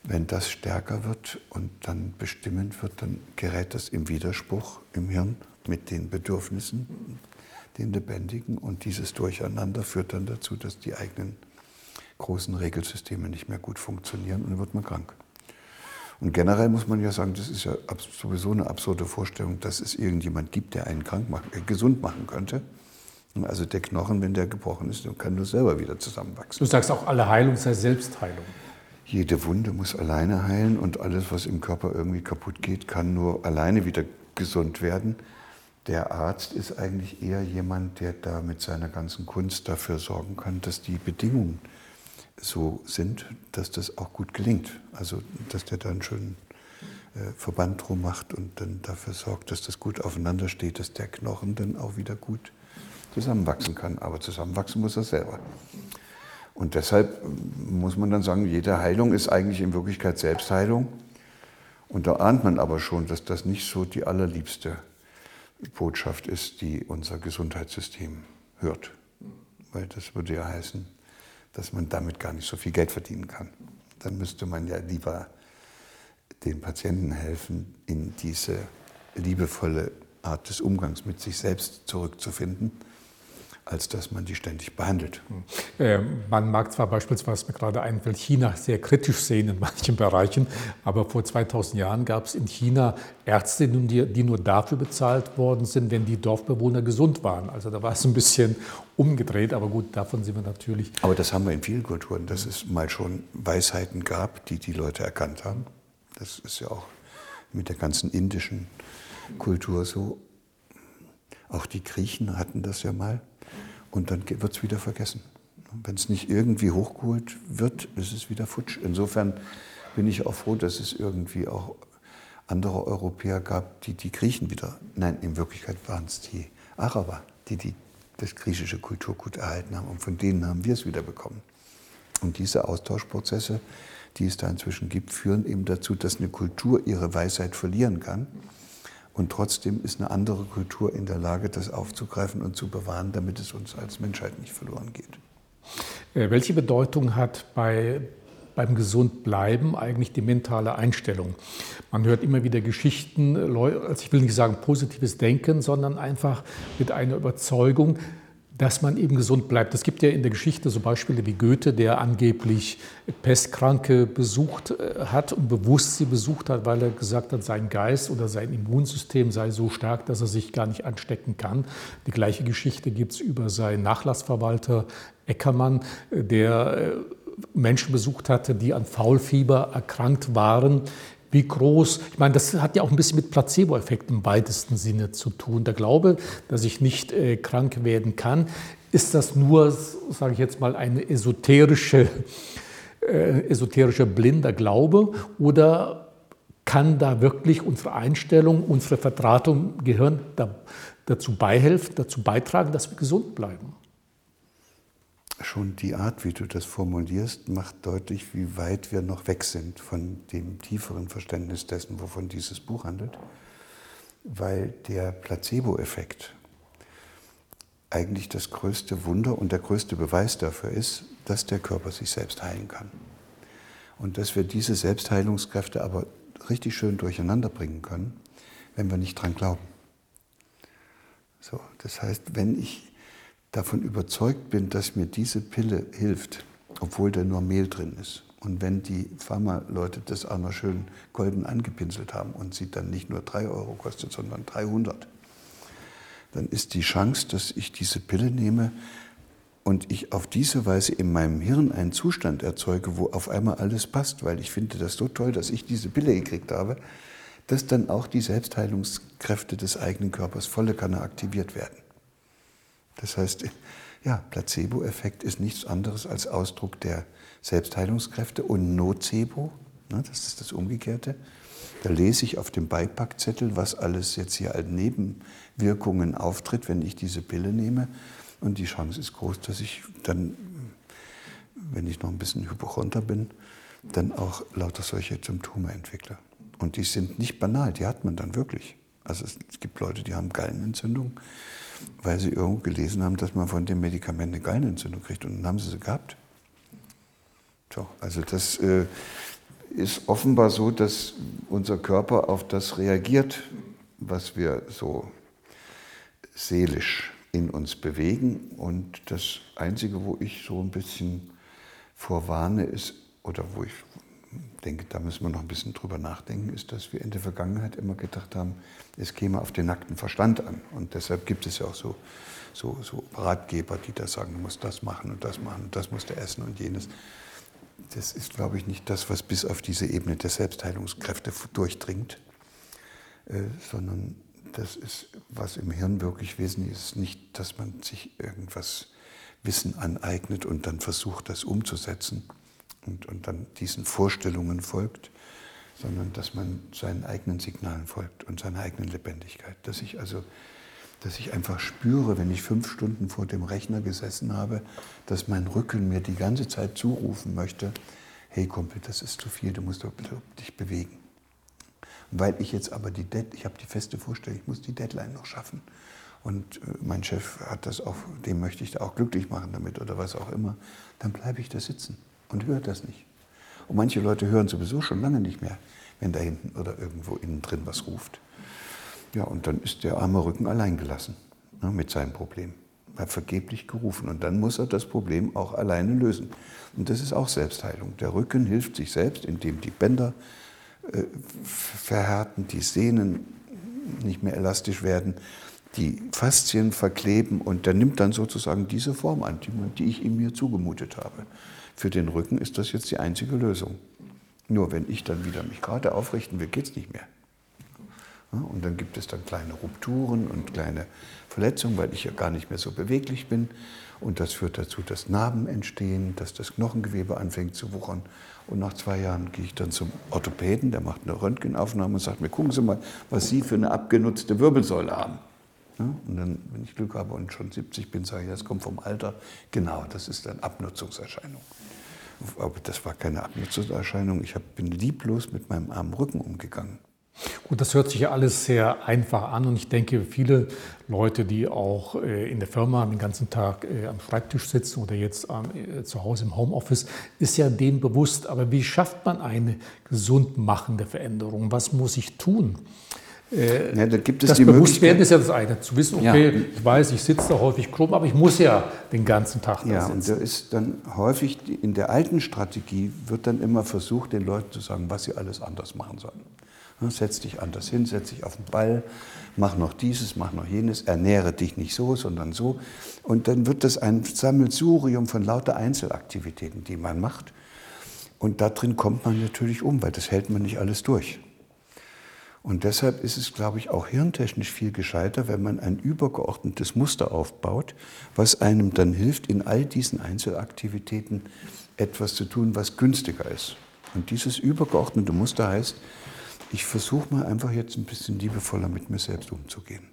Wenn das stärker wird und dann bestimmend wird, dann gerät das im Widerspruch im Hirn mit den Bedürfnissen, den Lebendigen. Und dieses Durcheinander führt dann dazu, dass die eigenen großen Regelsysteme nicht mehr gut funktionieren und dann wird man krank. Und generell muss man ja sagen, das ist ja sowieso eine absurde Vorstellung, dass es irgendjemand gibt, der einen krank machen, äh, gesund machen könnte. Also der Knochen, wenn der gebrochen ist, kann nur selber wieder zusammenwachsen. Du sagst auch, alle Heilung sei Selbstheilung. Jede Wunde muss alleine heilen und alles, was im Körper irgendwie kaputt geht, kann nur alleine wieder gesund werden. Der Arzt ist eigentlich eher jemand, der da mit seiner ganzen Kunst dafür sorgen kann, dass die Bedingungen so sind, dass das auch gut gelingt. Also, dass der dann schön äh, Verband drum macht und dann dafür sorgt, dass das gut aufeinander steht, dass der Knochen dann auch wieder gut zusammenwachsen kann. Aber zusammenwachsen muss er selber. Und deshalb muss man dann sagen, jede Heilung ist eigentlich in Wirklichkeit Selbstheilung. Und da ahnt man aber schon, dass das nicht so die allerliebste Botschaft ist, die unser Gesundheitssystem hört. Weil das würde ja heißen, dass man damit gar nicht so viel Geld verdienen kann. Dann müsste man ja lieber den Patienten helfen, in diese liebevolle Art des Umgangs mit sich selbst zurückzufinden als dass man die ständig behandelt. Äh, man mag zwar beispielsweise mir gerade einfällt, China sehr kritisch sehen in manchen Bereichen, aber vor 2000 Jahren gab es in China Ärzte, die, die nur dafür bezahlt worden sind, wenn die Dorfbewohner gesund waren. Also da war es ein bisschen umgedreht, aber gut, davon sind wir natürlich. Aber das haben wir in vielen Kulturen, dass es mal schon Weisheiten gab, die die Leute erkannt haben. Das ist ja auch mit der ganzen indischen Kultur so. Auch die Griechen hatten das ja mal und dann wird es wieder vergessen. Wenn es nicht irgendwie hochgeholt wird, ist es wieder futsch. Insofern bin ich auch froh, dass es irgendwie auch andere Europäer gab, die die Griechen wieder, nein, in Wirklichkeit waren es die Araber, die, die das griechische Kulturgut erhalten haben. Und von denen haben wir es wieder bekommen. Und diese Austauschprozesse, die es da inzwischen gibt, führen eben dazu, dass eine Kultur ihre Weisheit verlieren kann und trotzdem ist eine andere Kultur in der Lage, das aufzugreifen und zu bewahren, damit es uns als Menschheit nicht verloren geht. Äh, welche Bedeutung hat bei, beim Gesundbleiben eigentlich die mentale Einstellung? Man hört immer wieder Geschichten, also ich will nicht sagen positives Denken, sondern einfach mit einer Überzeugung, dass man eben gesund bleibt. Es gibt ja in der Geschichte so Beispiele wie Goethe, der angeblich Pestkranke besucht äh, hat und bewusst sie besucht hat, weil er gesagt hat, sein Geist oder sein Immunsystem sei so stark, dass er sich gar nicht anstecken kann. Die gleiche Geschichte gibt es über seinen Nachlassverwalter Eckermann, äh, der äh, Menschen besucht hatte, die an Faulfieber erkrankt waren, wie groß, ich meine, das hat ja auch ein bisschen mit Placebo-Effekt im weitesten Sinne zu tun. Der Glaube, dass ich nicht äh, krank werden kann, ist das nur, sage ich jetzt mal, eine esoterische, äh, esoterischer blinder Glaube oder kann da wirklich unsere Einstellung, unsere Vertratung Gehirn da, dazu beihelfen, dazu beitragen, dass wir gesund bleiben? Schon die Art, wie du das formulierst, macht deutlich, wie weit wir noch weg sind von dem tieferen Verständnis dessen, wovon dieses Buch handelt. Weil der Placebo-Effekt eigentlich das größte Wunder und der größte Beweis dafür ist, dass der Körper sich selbst heilen kann. Und dass wir diese Selbstheilungskräfte aber richtig schön durcheinander bringen können, wenn wir nicht dran glauben. So, das heißt, wenn ich davon überzeugt bin, dass mir diese Pille hilft, obwohl da nur Mehl drin ist, und wenn die Pharma-Leute das auch noch schön golden angepinselt haben und sie dann nicht nur 3 Euro kostet, sondern 300, dann ist die Chance, dass ich diese Pille nehme und ich auf diese Weise in meinem Hirn einen Zustand erzeuge, wo auf einmal alles passt, weil ich finde das so toll, dass ich diese Pille gekriegt habe, dass dann auch die Selbstheilungskräfte des eigenen Körpers volle Kanne aktiviert werden. Das heißt, ja, Placebo-Effekt ist nichts anderes als Ausdruck der Selbstheilungskräfte und Nocebo, ne, das ist das Umgekehrte. Da lese ich auf dem Beipackzettel, was alles jetzt hier als Nebenwirkungen auftritt, wenn ich diese Pille nehme. Und die Chance ist groß, dass ich dann, wenn ich noch ein bisschen hypochonter bin, dann auch lauter solche Symptome entwickle. Und die sind nicht banal, die hat man dann wirklich. Also es gibt Leute, die haben Gallenentzündung, weil sie irgendwo gelesen haben, dass man von dem Medikament eine Gallenentzündung kriegt. Und dann haben sie sie gehabt. So, also das äh, ist offenbar so, dass unser Körper auf das reagiert, was wir so seelisch in uns bewegen. Und das Einzige, wo ich so ein bisschen vorwarne, ist, oder wo ich denke, da müssen wir noch ein bisschen drüber nachdenken, ist, dass wir in der Vergangenheit immer gedacht haben, es käme auf den nackten Verstand an. Und deshalb gibt es ja auch so, so, so Ratgeber, die da sagen, du musst das machen und das machen und das musst du essen und jenes. Das ist, glaube ich, nicht das, was bis auf diese Ebene der Selbstheilungskräfte durchdringt, äh, sondern das ist, was im Hirn wirklich wesentlich ist, nicht, dass man sich irgendwas Wissen aneignet und dann versucht, das umzusetzen und, und dann diesen Vorstellungen folgt, sondern dass man seinen eigenen Signalen folgt und seiner eigenen Lebendigkeit. Dass ich also, dass ich einfach spüre, wenn ich fünf Stunden vor dem Rechner gesessen habe, dass mein Rücken mir die ganze Zeit zurufen möchte, hey Kumpel, das ist zu viel, du musst dich bewegen. Weil ich jetzt aber die, Dead, ich habe die feste Vorstellung, ich muss die Deadline noch schaffen. Und äh, mein Chef hat das auch, dem möchte ich da auch glücklich machen damit oder was auch immer. Dann bleibe ich da sitzen und höre das nicht. Und manche Leute hören sowieso schon lange nicht mehr, wenn da hinten oder irgendwo innen drin was ruft. Ja, und dann ist der arme Rücken allein gelassen ne, mit seinem Problem. Er hat vergeblich gerufen und dann muss er das Problem auch alleine lösen. Und das ist auch Selbstheilung. Der Rücken hilft sich selbst, indem die Bänder äh, verhärten, die Sehnen nicht mehr elastisch werden, die Faszien verkleben und der nimmt dann sozusagen diese Form an, die, die ich ihm mir zugemutet habe. Für den Rücken ist das jetzt die einzige Lösung. Nur wenn ich dann wieder mich gerade aufrichten will, geht es nicht mehr. Und dann gibt es dann kleine Rupturen und kleine Verletzungen, weil ich ja gar nicht mehr so beweglich bin. Und das führt dazu, dass Narben entstehen, dass das Knochengewebe anfängt zu wuchern. Und nach zwei Jahren gehe ich dann zum Orthopäden, der macht eine Röntgenaufnahme und sagt mir, gucken Sie mal, was Sie für eine abgenutzte Wirbelsäule haben. Und dann, wenn ich Glück habe und schon 70 bin, sage ich, das kommt vom Alter. Genau, das ist eine Abnutzungserscheinung. Aber das war keine Abnutzungserscheinung. Ich bin lieblos mit meinem armen Rücken umgegangen. Gut, das hört sich ja alles sehr einfach an und ich denke, viele Leute, die auch äh, in der Firma den ganzen Tag äh, am Schreibtisch sitzen oder jetzt äh, zu Hause im Homeoffice, ist ja dem bewusst. Aber wie schafft man eine gesund machende Veränderung? Was muss ich tun? Ja, da gibt es das die Bewusstwerden ist ja das eine, zu wissen, okay, ja. ich weiß, ich sitze da häufig krumm, aber ich muss ja den ganzen Tag da ja, sitzen. Und da ist dann häufig in der alten Strategie wird dann immer versucht, den Leuten zu sagen, was sie alles anders machen sollen. Setz dich anders hin, setz dich auf den Ball, mach noch dieses, mach noch jenes, ernähre dich nicht so, sondern so. Und dann wird das ein Sammelsurium von lauter Einzelaktivitäten, die man macht. Und da drin kommt man natürlich um, weil das hält man nicht alles durch. Und deshalb ist es, glaube ich, auch hirntechnisch viel gescheiter, wenn man ein übergeordnetes Muster aufbaut, was einem dann hilft, in all diesen Einzelaktivitäten etwas zu tun, was günstiger ist. Und dieses übergeordnete Muster heißt, ich versuche mal einfach jetzt ein bisschen liebevoller mit mir selbst umzugehen.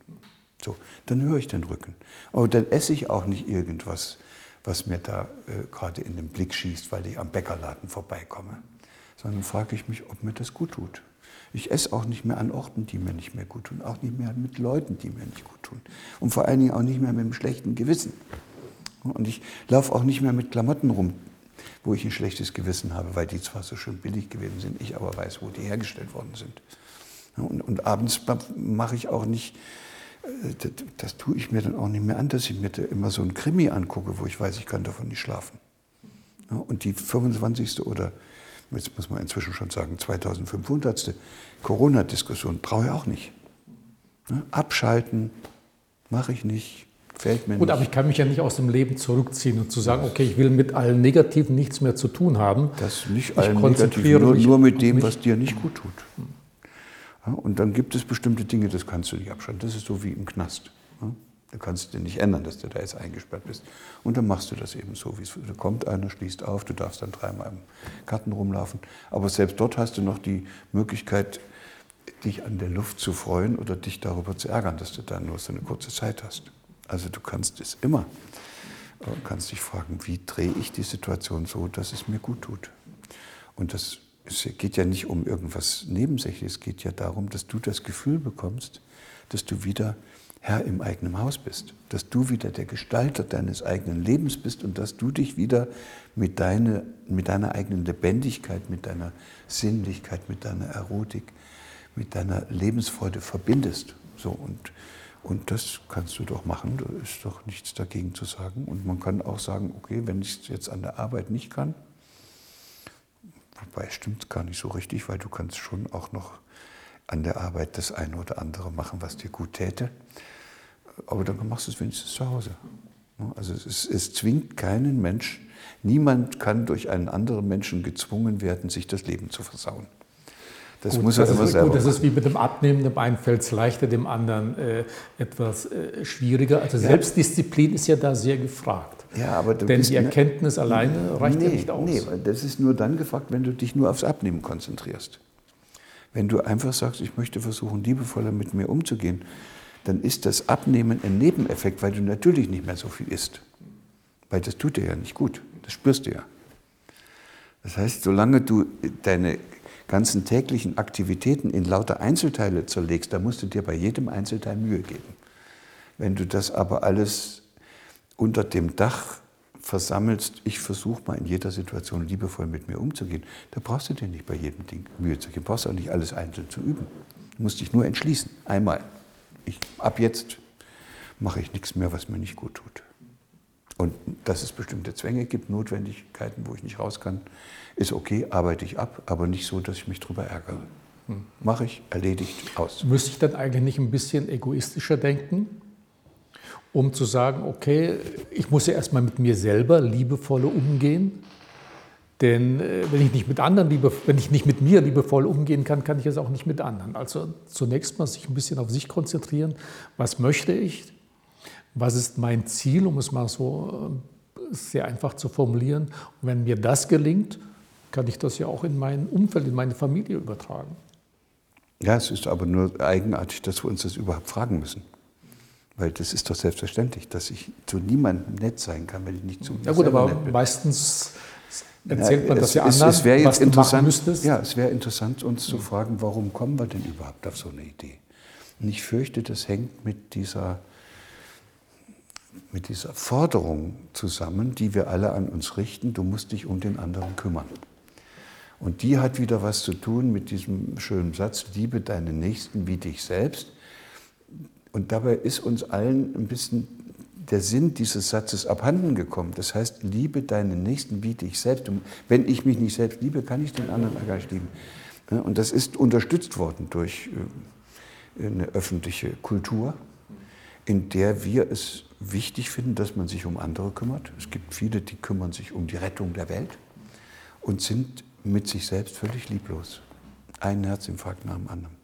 So, dann höre ich den Rücken. Aber dann esse ich auch nicht irgendwas, was mir da äh, gerade in den Blick schießt, weil ich am Bäckerladen vorbeikomme. Sondern frage ich mich, ob mir das gut tut. Ich esse auch nicht mehr an Orten, die mir nicht mehr gut tun, auch nicht mehr mit Leuten, die mir nicht gut tun. Und vor allen Dingen auch nicht mehr mit einem schlechten Gewissen. Und ich laufe auch nicht mehr mit Klamotten rum, wo ich ein schlechtes Gewissen habe, weil die zwar so schön billig gewesen sind, ich aber weiß, wo die hergestellt worden sind. Und, und abends mache ich auch nicht, äh, das, das, tue ich mir dann auch nicht mehr an, dass ich mir immer so ein Krimi angucke, wo ich weiß, ich kann davon nicht schlafen. Und die 25. oder jetzt muss man inzwischen schon sagen, 2500. Corona-Diskussion brauche ich auch nicht. Abschalten mache ich nicht. Fällt mir Gut, nicht. aber ich kann mich ja nicht aus dem Leben zurückziehen und zu sagen, okay, ich will mit allen Negativen nichts mehr zu tun haben. Das nicht allen Negativen, nur, nur mit dem, was dir nicht gut tut. Ja, und dann gibt es bestimmte Dinge, das kannst du nicht abschalten. Das ist so wie im Knast. Ja? Du kannst dir nicht ändern, dass du da jetzt eingesperrt bist. Und dann machst du das eben so, wie es da kommt einer, schließt auf, du darfst dann dreimal im Garten rumlaufen. Aber selbst dort hast du noch die Möglichkeit, dich an der Luft zu freuen oder dich darüber zu ärgern, dass du da nur so eine kurze Zeit hast. Also du kannst es immer. Du kannst dich fragen, wie drehe ich die Situation so, dass es mir gut tut. Und das es geht ja nicht um irgendwas Nebensächliches, es geht ja darum, dass du das Gefühl bekommst, dass du wieder Herr im eigenen Haus bist, dass du wieder der Gestalter deines eigenen Lebens bist und dass du dich wieder mit, deine, mit deiner eigenen Lebendigkeit, mit deiner Sinnlichkeit, mit deiner Erotik, mit deiner Lebensfreude verbindest. So, und und das kannst du doch machen, da ist doch nichts dagegen zu sagen. Und man kann auch sagen, okay, wenn ich es jetzt an der Arbeit nicht kann, wobei stimmt gar nicht so richtig, weil du kannst schon auch noch an der Arbeit das eine oder andere machen, was dir gut täte. Aber dann machst du es wenigstens zu Hause. Also es, es zwingt keinen Mensch, niemand kann durch einen anderen Menschen gezwungen werden, sich das Leben zu versauen. Das gut, muss er das immer ist, selber gut, Das ist wie mit dem Abnehmen, dem einen fällt es leichter, dem anderen äh, etwas äh, schwieriger. Also ja. Selbstdisziplin ist ja da sehr gefragt. Ja, aber Denn die Erkenntnis ne, alleine reicht nee, ja nicht aus. Nee, das ist nur dann gefragt, wenn du dich nur aufs Abnehmen konzentrierst. Wenn du einfach sagst, ich möchte versuchen, liebevoller mit mir umzugehen, dann ist das Abnehmen ein Nebeneffekt, weil du natürlich nicht mehr so viel isst. Weil das tut dir ja nicht gut. Das spürst du ja. Das heißt, solange du deine ganzen täglichen Aktivitäten in lauter Einzelteile zerlegst, da musst du dir bei jedem Einzelteil Mühe geben. Wenn du das aber alles unter dem Dach versammelst, ich versuche mal in jeder Situation liebevoll mit mir umzugehen, da brauchst du dir nicht bei jedem Ding Mühe zu geben. Du brauchst auch nicht alles einzeln zu üben. Du musst dich nur entschließen, einmal. Ich, ab jetzt mache ich nichts mehr, was mir nicht gut tut. Und dass es bestimmte Zwänge gibt, Notwendigkeiten, wo ich nicht raus kann, ist okay, arbeite ich ab, aber nicht so, dass ich mich darüber ärgere. Hm. Mache ich, erledigt, aus. Müsste ich dann eigentlich nicht ein bisschen egoistischer denken, um zu sagen, okay, ich muss ja erstmal mit mir selber liebevoller umgehen? Denn äh, wenn ich nicht mit anderen liebe, wenn ich nicht mit mir liebevoll umgehen kann, kann ich es auch nicht mit anderen. Also zunächst mal sich ein bisschen auf sich konzentrieren. Was möchte ich? Was ist mein Ziel, um es mal so äh, sehr einfach zu formulieren? Und wenn mir das gelingt, kann ich das ja auch in mein Umfeld, in meine Familie übertragen. Ja, es ist aber nur eigenartig, dass wir uns das überhaupt fragen müssen. Weil das ist doch selbstverständlich, dass ich zu niemandem nett sein kann, wenn ich nicht zu mir Ja gut, aber meistens erzählt man ja, das ja anderen, es, du machen müsstest. Ja, es wäre interessant, uns zu fragen, warum kommen wir denn überhaupt auf so eine Idee? Und ich fürchte, das hängt mit dieser, mit dieser Forderung zusammen, die wir alle an uns richten, du musst dich um den anderen kümmern. Und die hat wieder was zu tun mit diesem schönen Satz, liebe deinen Nächsten wie dich selbst. Und dabei ist uns allen ein bisschen der Sinn dieses Satzes abhanden gekommen. Das heißt, liebe deinen Nächsten wie dich selbst. Und wenn ich mich nicht selbst liebe, kann ich den anderen gar nicht lieben. Und das ist unterstützt worden durch äh, eine öffentliche Kultur, in der wir es wichtig finden, dass man sich um andere kümmert. Es gibt viele, die kümmern sich um die Rettung der Welt und sind mit sich selbst völlig lieblos. Ein Herzinfarkt nach dem anderen.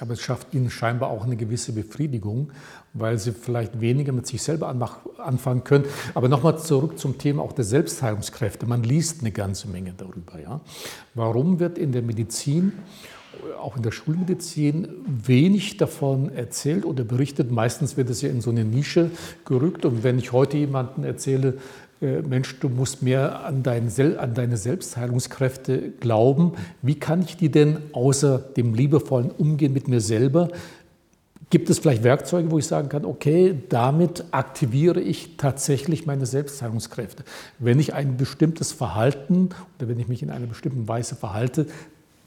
Aber es schafft ihnen scheinbar auch eine gewisse Befriedigung, weil sie vielleicht weniger mit sich selber anfangen können. Aber nochmal zurück zum Thema auch der Selbstheilungskräfte. Man liest eine ganze Menge darüber. Ja? Warum wird in der Medizin, auch in der Schulmedizin, wenig davon erzählt oder berichtet? Meistens wird es ja in so eine Nische gerückt. Und wenn ich heute jemandem erzähle, äh, Mensch, du musst mehr an, dein, an deine Selbstheilungskräfte glauben. Wie kann ich die denn außer dem liebevollen Umgehen mit mir selber Gibt es vielleicht Werkzeuge, wo ich sagen kann, okay, damit aktiviere ich tatsächlich meine Selbstheilungskräfte? Wenn ich ein bestimmtes Verhalten oder wenn ich mich in einer bestimmten Weise verhalte,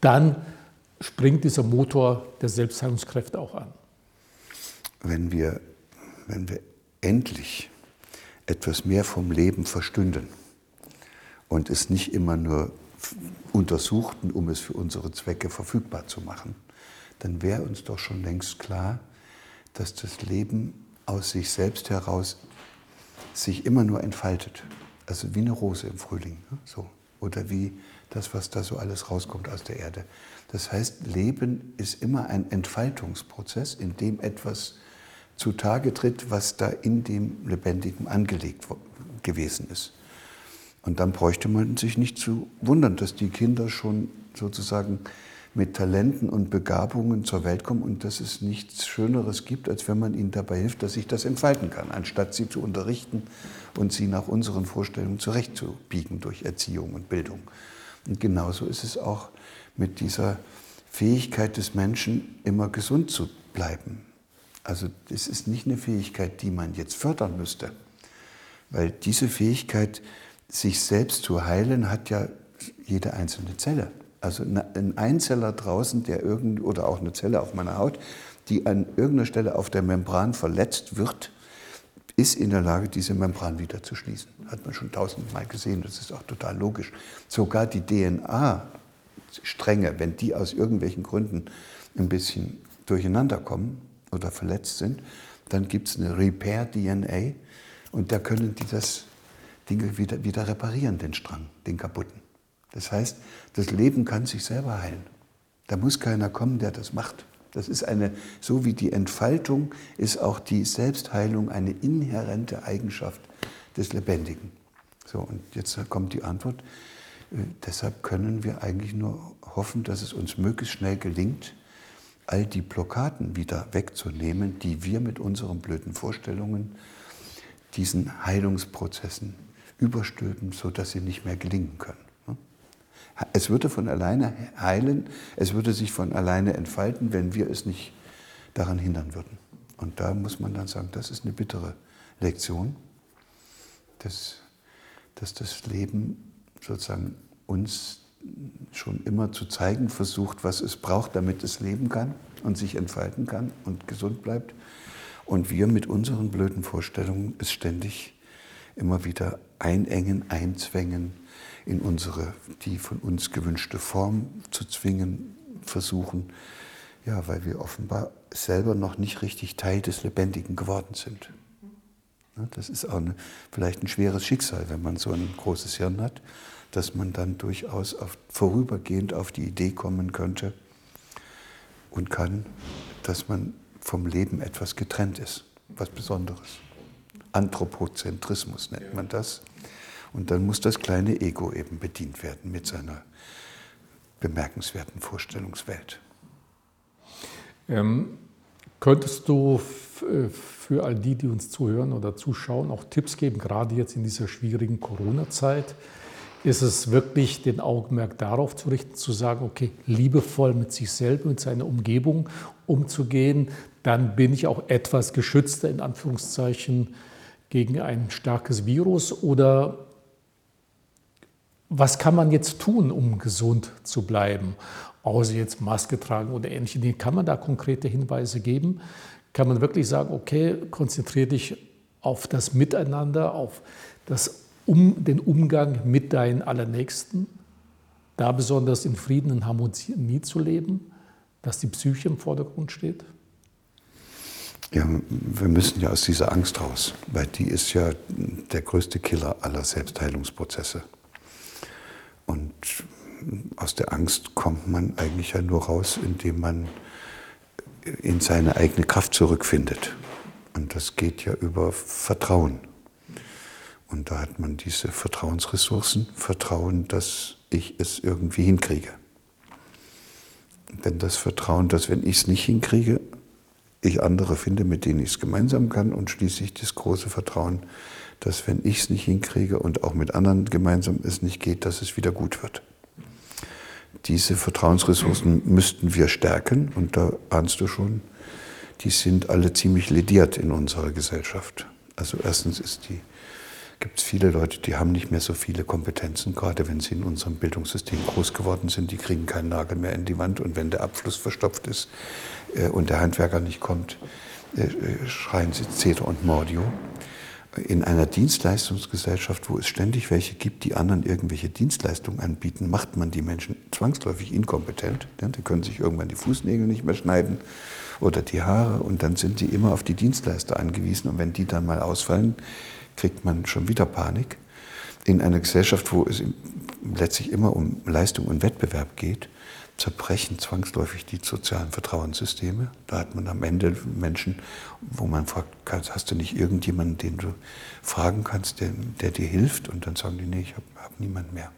dann springt dieser Motor der Selbstheilungskräfte auch an. Wenn wir, wenn wir endlich etwas mehr vom Leben verstünden und es nicht immer nur untersuchten, um es für unsere Zwecke verfügbar zu machen, dann wäre uns doch schon längst klar, dass das Leben aus sich selbst heraus sich immer nur entfaltet. Also wie eine Rose im Frühling. Ne? So. Oder wie das, was da so alles rauskommt aus der Erde. Das heißt, Leben ist immer ein Entfaltungsprozess, in dem etwas zutage tritt, was da in dem Lebendigen angelegt gewesen ist. Und dann bräuchte man sich nicht zu wundern, dass die Kinder schon sozusagen mit Talenten und Begabungen zur Welt kommen und dass es nichts Schöneres gibt, als wenn man ihnen dabei hilft, dass sich das entfalten kann, anstatt sie zu unterrichten und sie nach unseren Vorstellungen zurechtzubiegen durch Erziehung und Bildung. Und genauso ist es auch mit dieser Fähigkeit des Menschen, immer gesund zu bleiben. Also es ist nicht eine Fähigkeit, die man jetzt fördern müsste, weil diese Fähigkeit, sich selbst zu heilen, hat ja jede einzelne Zelle. Also ein Einzeller draußen, der irgend, oder auch eine Zelle auf meiner Haut, die an irgendeiner Stelle auf der Membran verletzt wird, ist in der Lage, diese Membran wieder zu schließen. Hat man schon tausendmal gesehen, das ist auch total logisch. Sogar die DNA-Stränge, wenn die aus irgendwelchen Gründen ein bisschen durcheinander kommen oder verletzt sind, dann gibt es eine Repair-DNA und da können die das Ding wieder, wieder reparieren, den Strang, den kaputten. Das heißt, das Leben kann sich selber heilen. Da muss keiner kommen, der das macht. Das ist eine, so wie die Entfaltung ist auch die Selbstheilung eine inhärente Eigenschaft des Lebendigen. So, und jetzt kommt die Antwort. Äh, deshalb können wir eigentlich nur hoffen, dass es uns möglichst schnell gelingt, all die Blockaden wieder wegzunehmen, die wir mit unseren blöden Vorstellungen diesen Heilungsprozessen überstülpen, sodass sie nicht mehr gelingen können. Es würde von alleine heilen, es würde sich von alleine entfalten, wenn wir es nicht daran hindern würden. Und da muss man dann sagen, das ist eine bittere Lektion, dass, dass das Leben sozusagen uns schon immer zu zeigen versucht, was es braucht, damit es leben kann und sich entfalten kann und gesund bleibt. Und wir mit unseren blöden Vorstellungen es ständig immer wieder einengen, einzwängen, in unsere, die von uns gewünschte Form zu zwingen versuchen. Ja, weil wir offenbar selber noch nicht richtig Teil des Lebendigen geworden sind. Das ist auch eine, vielleicht ein schweres Schicksal, wenn man so ein großes Hirn hat, dass man dann durchaus auf, vorübergehend auf die Idee kommen könnte und kann, dass man vom Leben etwas getrennt ist, was Besonderes. Anthropozentrismus nennt man das. Und dann muss das kleine Ego eben bedient werden mit seiner bemerkenswerten Vorstellungswelt. Ähm, könntest du äh, für all die, die uns zuhören oder zuschauen, auch Tipps geben, gerade jetzt in dieser schwierigen Corona-Zeit? Ist es wirklich den Augenmerk darauf zu richten, zu sagen, okay, liebevoll mit sich selbst, mit seiner Umgebung umzugehen, dann bin ich auch etwas geschützter in Anführungszeichen gegen ein starkes Virus oder was kann man jetzt tun, um gesund zu bleiben? Außer jetzt Maske tragen oder ähnliche Dinge. Kann man da konkrete Hinweise geben? Kann man wirklich sagen, okay, konzentriere dich auf das Miteinander, auf das um, den Umgang mit deinen Allernächsten, da besonders in Frieden und Harmonie zu leben, dass die Psyche im Vordergrund steht? Ja, wir müssen ja aus dieser Angst raus, weil die ist ja der größte Killer aller Selbstheilungsprozesse. Und aus der Angst kommt man eigentlich ja nur raus, indem man in seine eigene Kraft zurückfindet. Und das geht ja über Vertrauen. Und da hat man diese Vertrauensressourcen, Vertrauen, dass ich es irgendwie hinkriege. Denn das Vertrauen, dass wenn ich es nicht hinkriege, ich andere finde, mit denen ich es gemeinsam kann und schließlich das große Vertrauen, dass wenn ich es nicht hinkriege und auch mit anderen gemeinsam es nicht geht, dass es wieder gut wird. Diese Vertrauensressourcen müssten wir stärken und da ahnst du schon, die sind alle ziemlich lediert in unserer Gesellschaft. Also erstens ist die gibt es viele Leute, die haben nicht mehr so viele Kompetenzen, gerade wenn sie in unserem Bildungssystem groß geworden sind. Die kriegen keinen Nagel mehr in die Wand und wenn der Abfluss verstopft ist äh, und der Handwerker nicht kommt, äh, äh schreien sie Zeter und Mordio. In einer Dienstleistungsgesellschaft, wo es ständig welche gibt, die anderen irgendwelche Dienstleistungen anbieten, macht man die Menschen zwangsläufig inkompetent. Ja, die können sich irgendwann die Fußnägel nicht mehr schneiden oder die Haare und dann sind sie immer auf die Dienstleister angewiesen. Und wenn die dann mal ausfallen, kriegt man schon wieder Panik. In einer Gesellschaft, wo es letztlich immer um Leistung und Wettbewerb geht, zerbrechen zwangsläufig die sozialen Vertrauenssysteme. Da hat man am Ende Menschen, wo man fragt, hast du nicht irgendjemanden, den du fragen kannst, der, der dir hilft? Und dann sagen die, nee, ich habe hab niemanden mehr.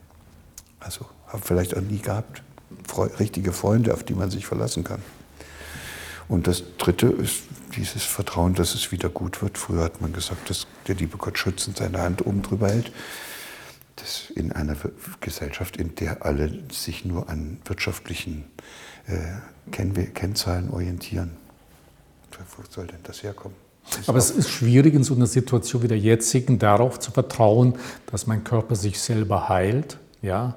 Also habe vielleicht auch nie gehabt. Fre richtige Freunde, auf die man sich verlassen kann. Und das Dritte ist dieses Vertrauen, dass es wieder gut wird. Früher hat man gesagt, dass der liebe Gott schützend seine Hand oben drüber hält. Das in einer Gesellschaft, in der alle sich nur an wirtschaftlichen äh, Kennzahlen orientieren. Wo soll denn das herkommen? Das Aber es ist schwierig, in so einer Situation wie der jetzigen darauf zu vertrauen, dass mein Körper sich selber heilt. Ja?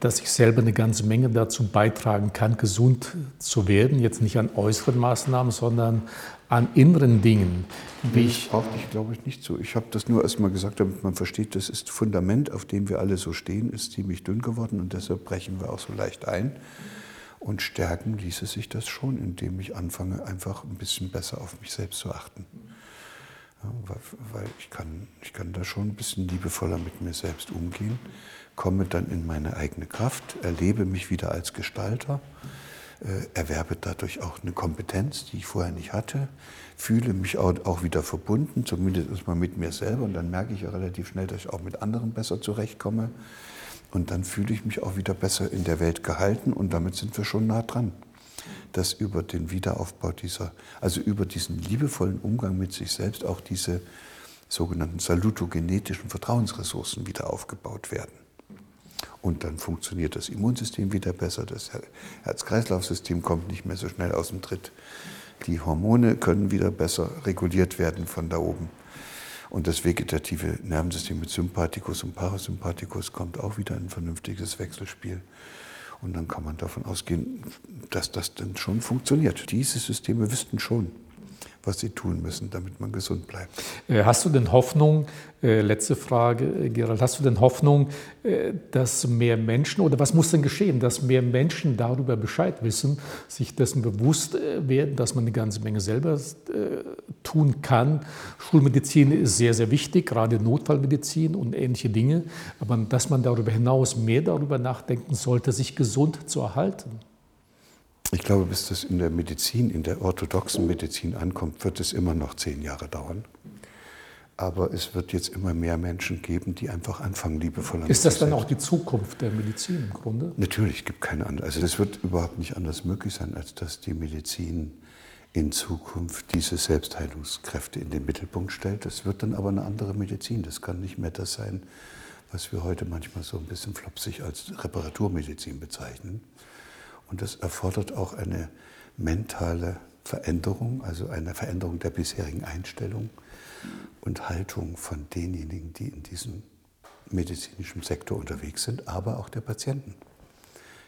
dass ich selber eine ganze Menge dazu beitragen kann, gesund zu werden. Jetzt nicht an äußeren Maßnahmen, sondern an inneren Dingen. Wie das braucht ich, glaube ich, nicht so. Ich habe das nur erst mal gesagt, damit man versteht, das ist Fundament, auf dem wir alle so stehen, ist ziemlich dünn geworden und deshalb brechen wir auch so leicht ein. Und stärken ließe sich das schon, indem ich anfange, einfach ein bisschen besser auf mich selbst zu achten. Ja, weil, weil ich, kann, ich kann da schon ein bisschen liebevoller mit mir selbst umgehen komme dann in meine eigene Kraft, erlebe mich wieder als Gestalter, erwerbe dadurch auch eine Kompetenz, die ich vorher nicht hatte, fühle mich auch, wieder verbunden, zumindest erstmal mit mir selber und dann merke ich ja relativ schnell, dass ich auch mit anderen besser zurechtkomme und dann fühle ich mich auch wieder besser in der Welt gehalten und damit sind wir schon nah dran. Dass über den Wiederaufbau dieser, also über diesen liebevollen Umgang mit sich selbst auch diese sogenannten salutogenetischen Vertrauensressourcen wieder aufgebaut werden. Und dann funktioniert das Immunsystem wieder besser, das Herz-Kreislauf-System kommt nicht mehr so schnell aus dem Tritt. Die Hormone können wieder besser reguliert werden von da oben. Und das vegetative Nervensystem mit Sympathikus und Parasympathikus kommt auch wieder in ein vernünftiges Wechselspiel. Und dann kann man davon ausgehen, dass das dann schon funktioniert. Diese Systeme wüssten schon, was sie tun müssen, damit man gesund bleibt. Äh, hast du denn Hoffnung, äh, letzte Frage, äh, Gerald, hast du denn Hoffnung, dass mehr Menschen, oder was muss denn geschehen, dass mehr Menschen darüber Bescheid wissen, sich dessen bewusst werden, dass man eine ganze Menge selber tun kann? Schulmedizin ist sehr, sehr wichtig, gerade Notfallmedizin und ähnliche Dinge, aber dass man darüber hinaus mehr darüber nachdenken sollte, sich gesund zu erhalten. Ich glaube, bis das in der Medizin, in der orthodoxen Medizin ankommt, wird es immer noch zehn Jahre dauern. Aber es wird jetzt immer mehr Menschen geben, die einfach anfangen, liebevoller Ist das dann auch die Zukunft der Medizin im Grunde? Natürlich, gibt keine andere. Also es wird überhaupt nicht anders möglich sein, als dass die Medizin in Zukunft diese Selbstheilungskräfte in den Mittelpunkt stellt. Das wird dann aber eine andere Medizin. Das kann nicht mehr das sein, was wir heute manchmal so ein bisschen flopsig als Reparaturmedizin bezeichnen. Und das erfordert auch eine mentale Veränderung, also eine Veränderung der bisherigen Einstellung und Haltung von denjenigen, die in diesem medizinischen Sektor unterwegs sind, aber auch der Patienten.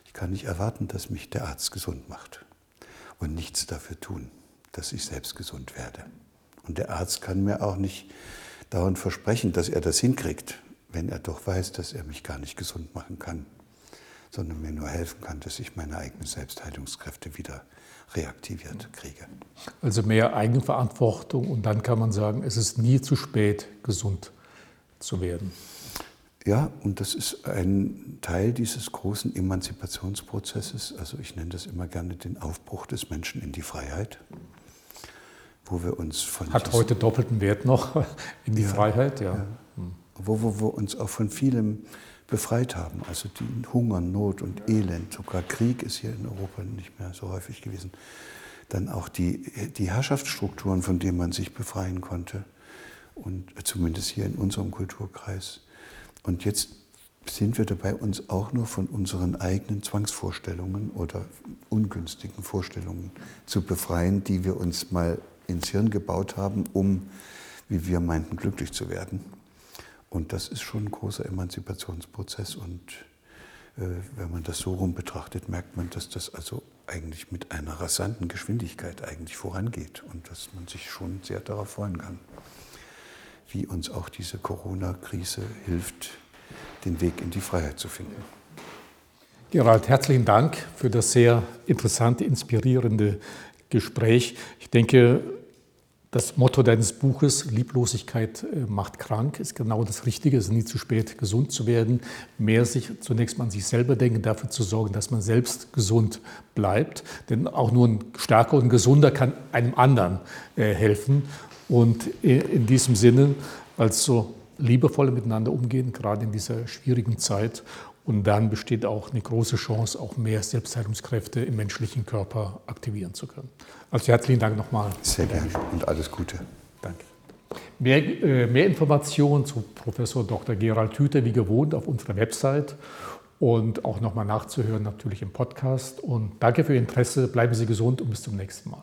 Ich kann nicht erwarten, dass mich der Arzt gesund macht und nichts dafür tun, dass ich selbst gesund werde. Und der Arzt kann mir auch nicht dauernd versprechen, dass er das hinkriegt, wenn er doch weiß, dass er mich gar nicht gesund machen kann sondern mir nur helfen kann, dass ich meine eigenen Selbstheilungskräfte wieder reaktiviert kriege. Also mehr Eigenverantwortung und dann kann man sagen, es ist nie zu spät, gesund zu werden. Ja, und das ist ein Teil dieses großen Emanzipationsprozesses. Also ich nenne das immer gerne den Aufbruch des Menschen in die Freiheit, wo wir uns von hat heute doppelten Wert noch <laughs> in die ja, Freiheit, ja. ja. Wo, wo wir uns auch von vielem befreit haben. Also die Hunger, Not und Elend, sogar Krieg ist hier in Europa nicht mehr so häufig gewesen. dann auch die, die Herrschaftsstrukturen, von denen man sich befreien konnte. Und zumindest hier in unserem Kulturkreis. Und jetzt sind wir dabei, uns auch nur von unseren eigenen Zwangsvorstellungen oder ungünstigen Vorstellungen zu befreien, die wir uns mal ins Hirn gebaut haben, um, wie wir meinten, glücklich zu werden. Und das ist schon ein großer Emanzipationsprozess. Und äh, wenn man das so rum betrachtet, merkt man, dass das also eigentlich mit einer rasanten Geschwindigkeit eigentlich vorangeht und dass man sich schon sehr darauf freuen kann, wie uns auch diese Corona-Krise hilft, den Weg in die Freiheit zu finden. Gerald, herzlichen Dank für das sehr interessante, inspirierende Gespräch. Ich denke, das Motto deines Buches, Lieblosigkeit äh, macht krank, ist genau das Richtige. Es ist nie zu spät, gesund zu werden. Mehr sich zunächst mal an sich selber denken, dafür zu sorgen, dass man selbst gesund bleibt. Denn auch nur ein starker und gesunder kann einem anderen äh, helfen. Und äh, in diesem Sinne, also liebevoll miteinander umgehen, gerade in dieser schwierigen Zeit. Und dann besteht auch eine große Chance, auch mehr Selbstheilungskräfte im menschlichen Körper aktivieren zu können. Also herzlichen Dank nochmal. Sehr gerne und alles Gute. Danke. Mehr, äh, mehr Informationen zu Professor Dr. Gerald Hüther wie gewohnt auf unserer Website und auch nochmal nachzuhören natürlich im Podcast. Und danke für Ihr Interesse, bleiben Sie gesund und bis zum nächsten Mal.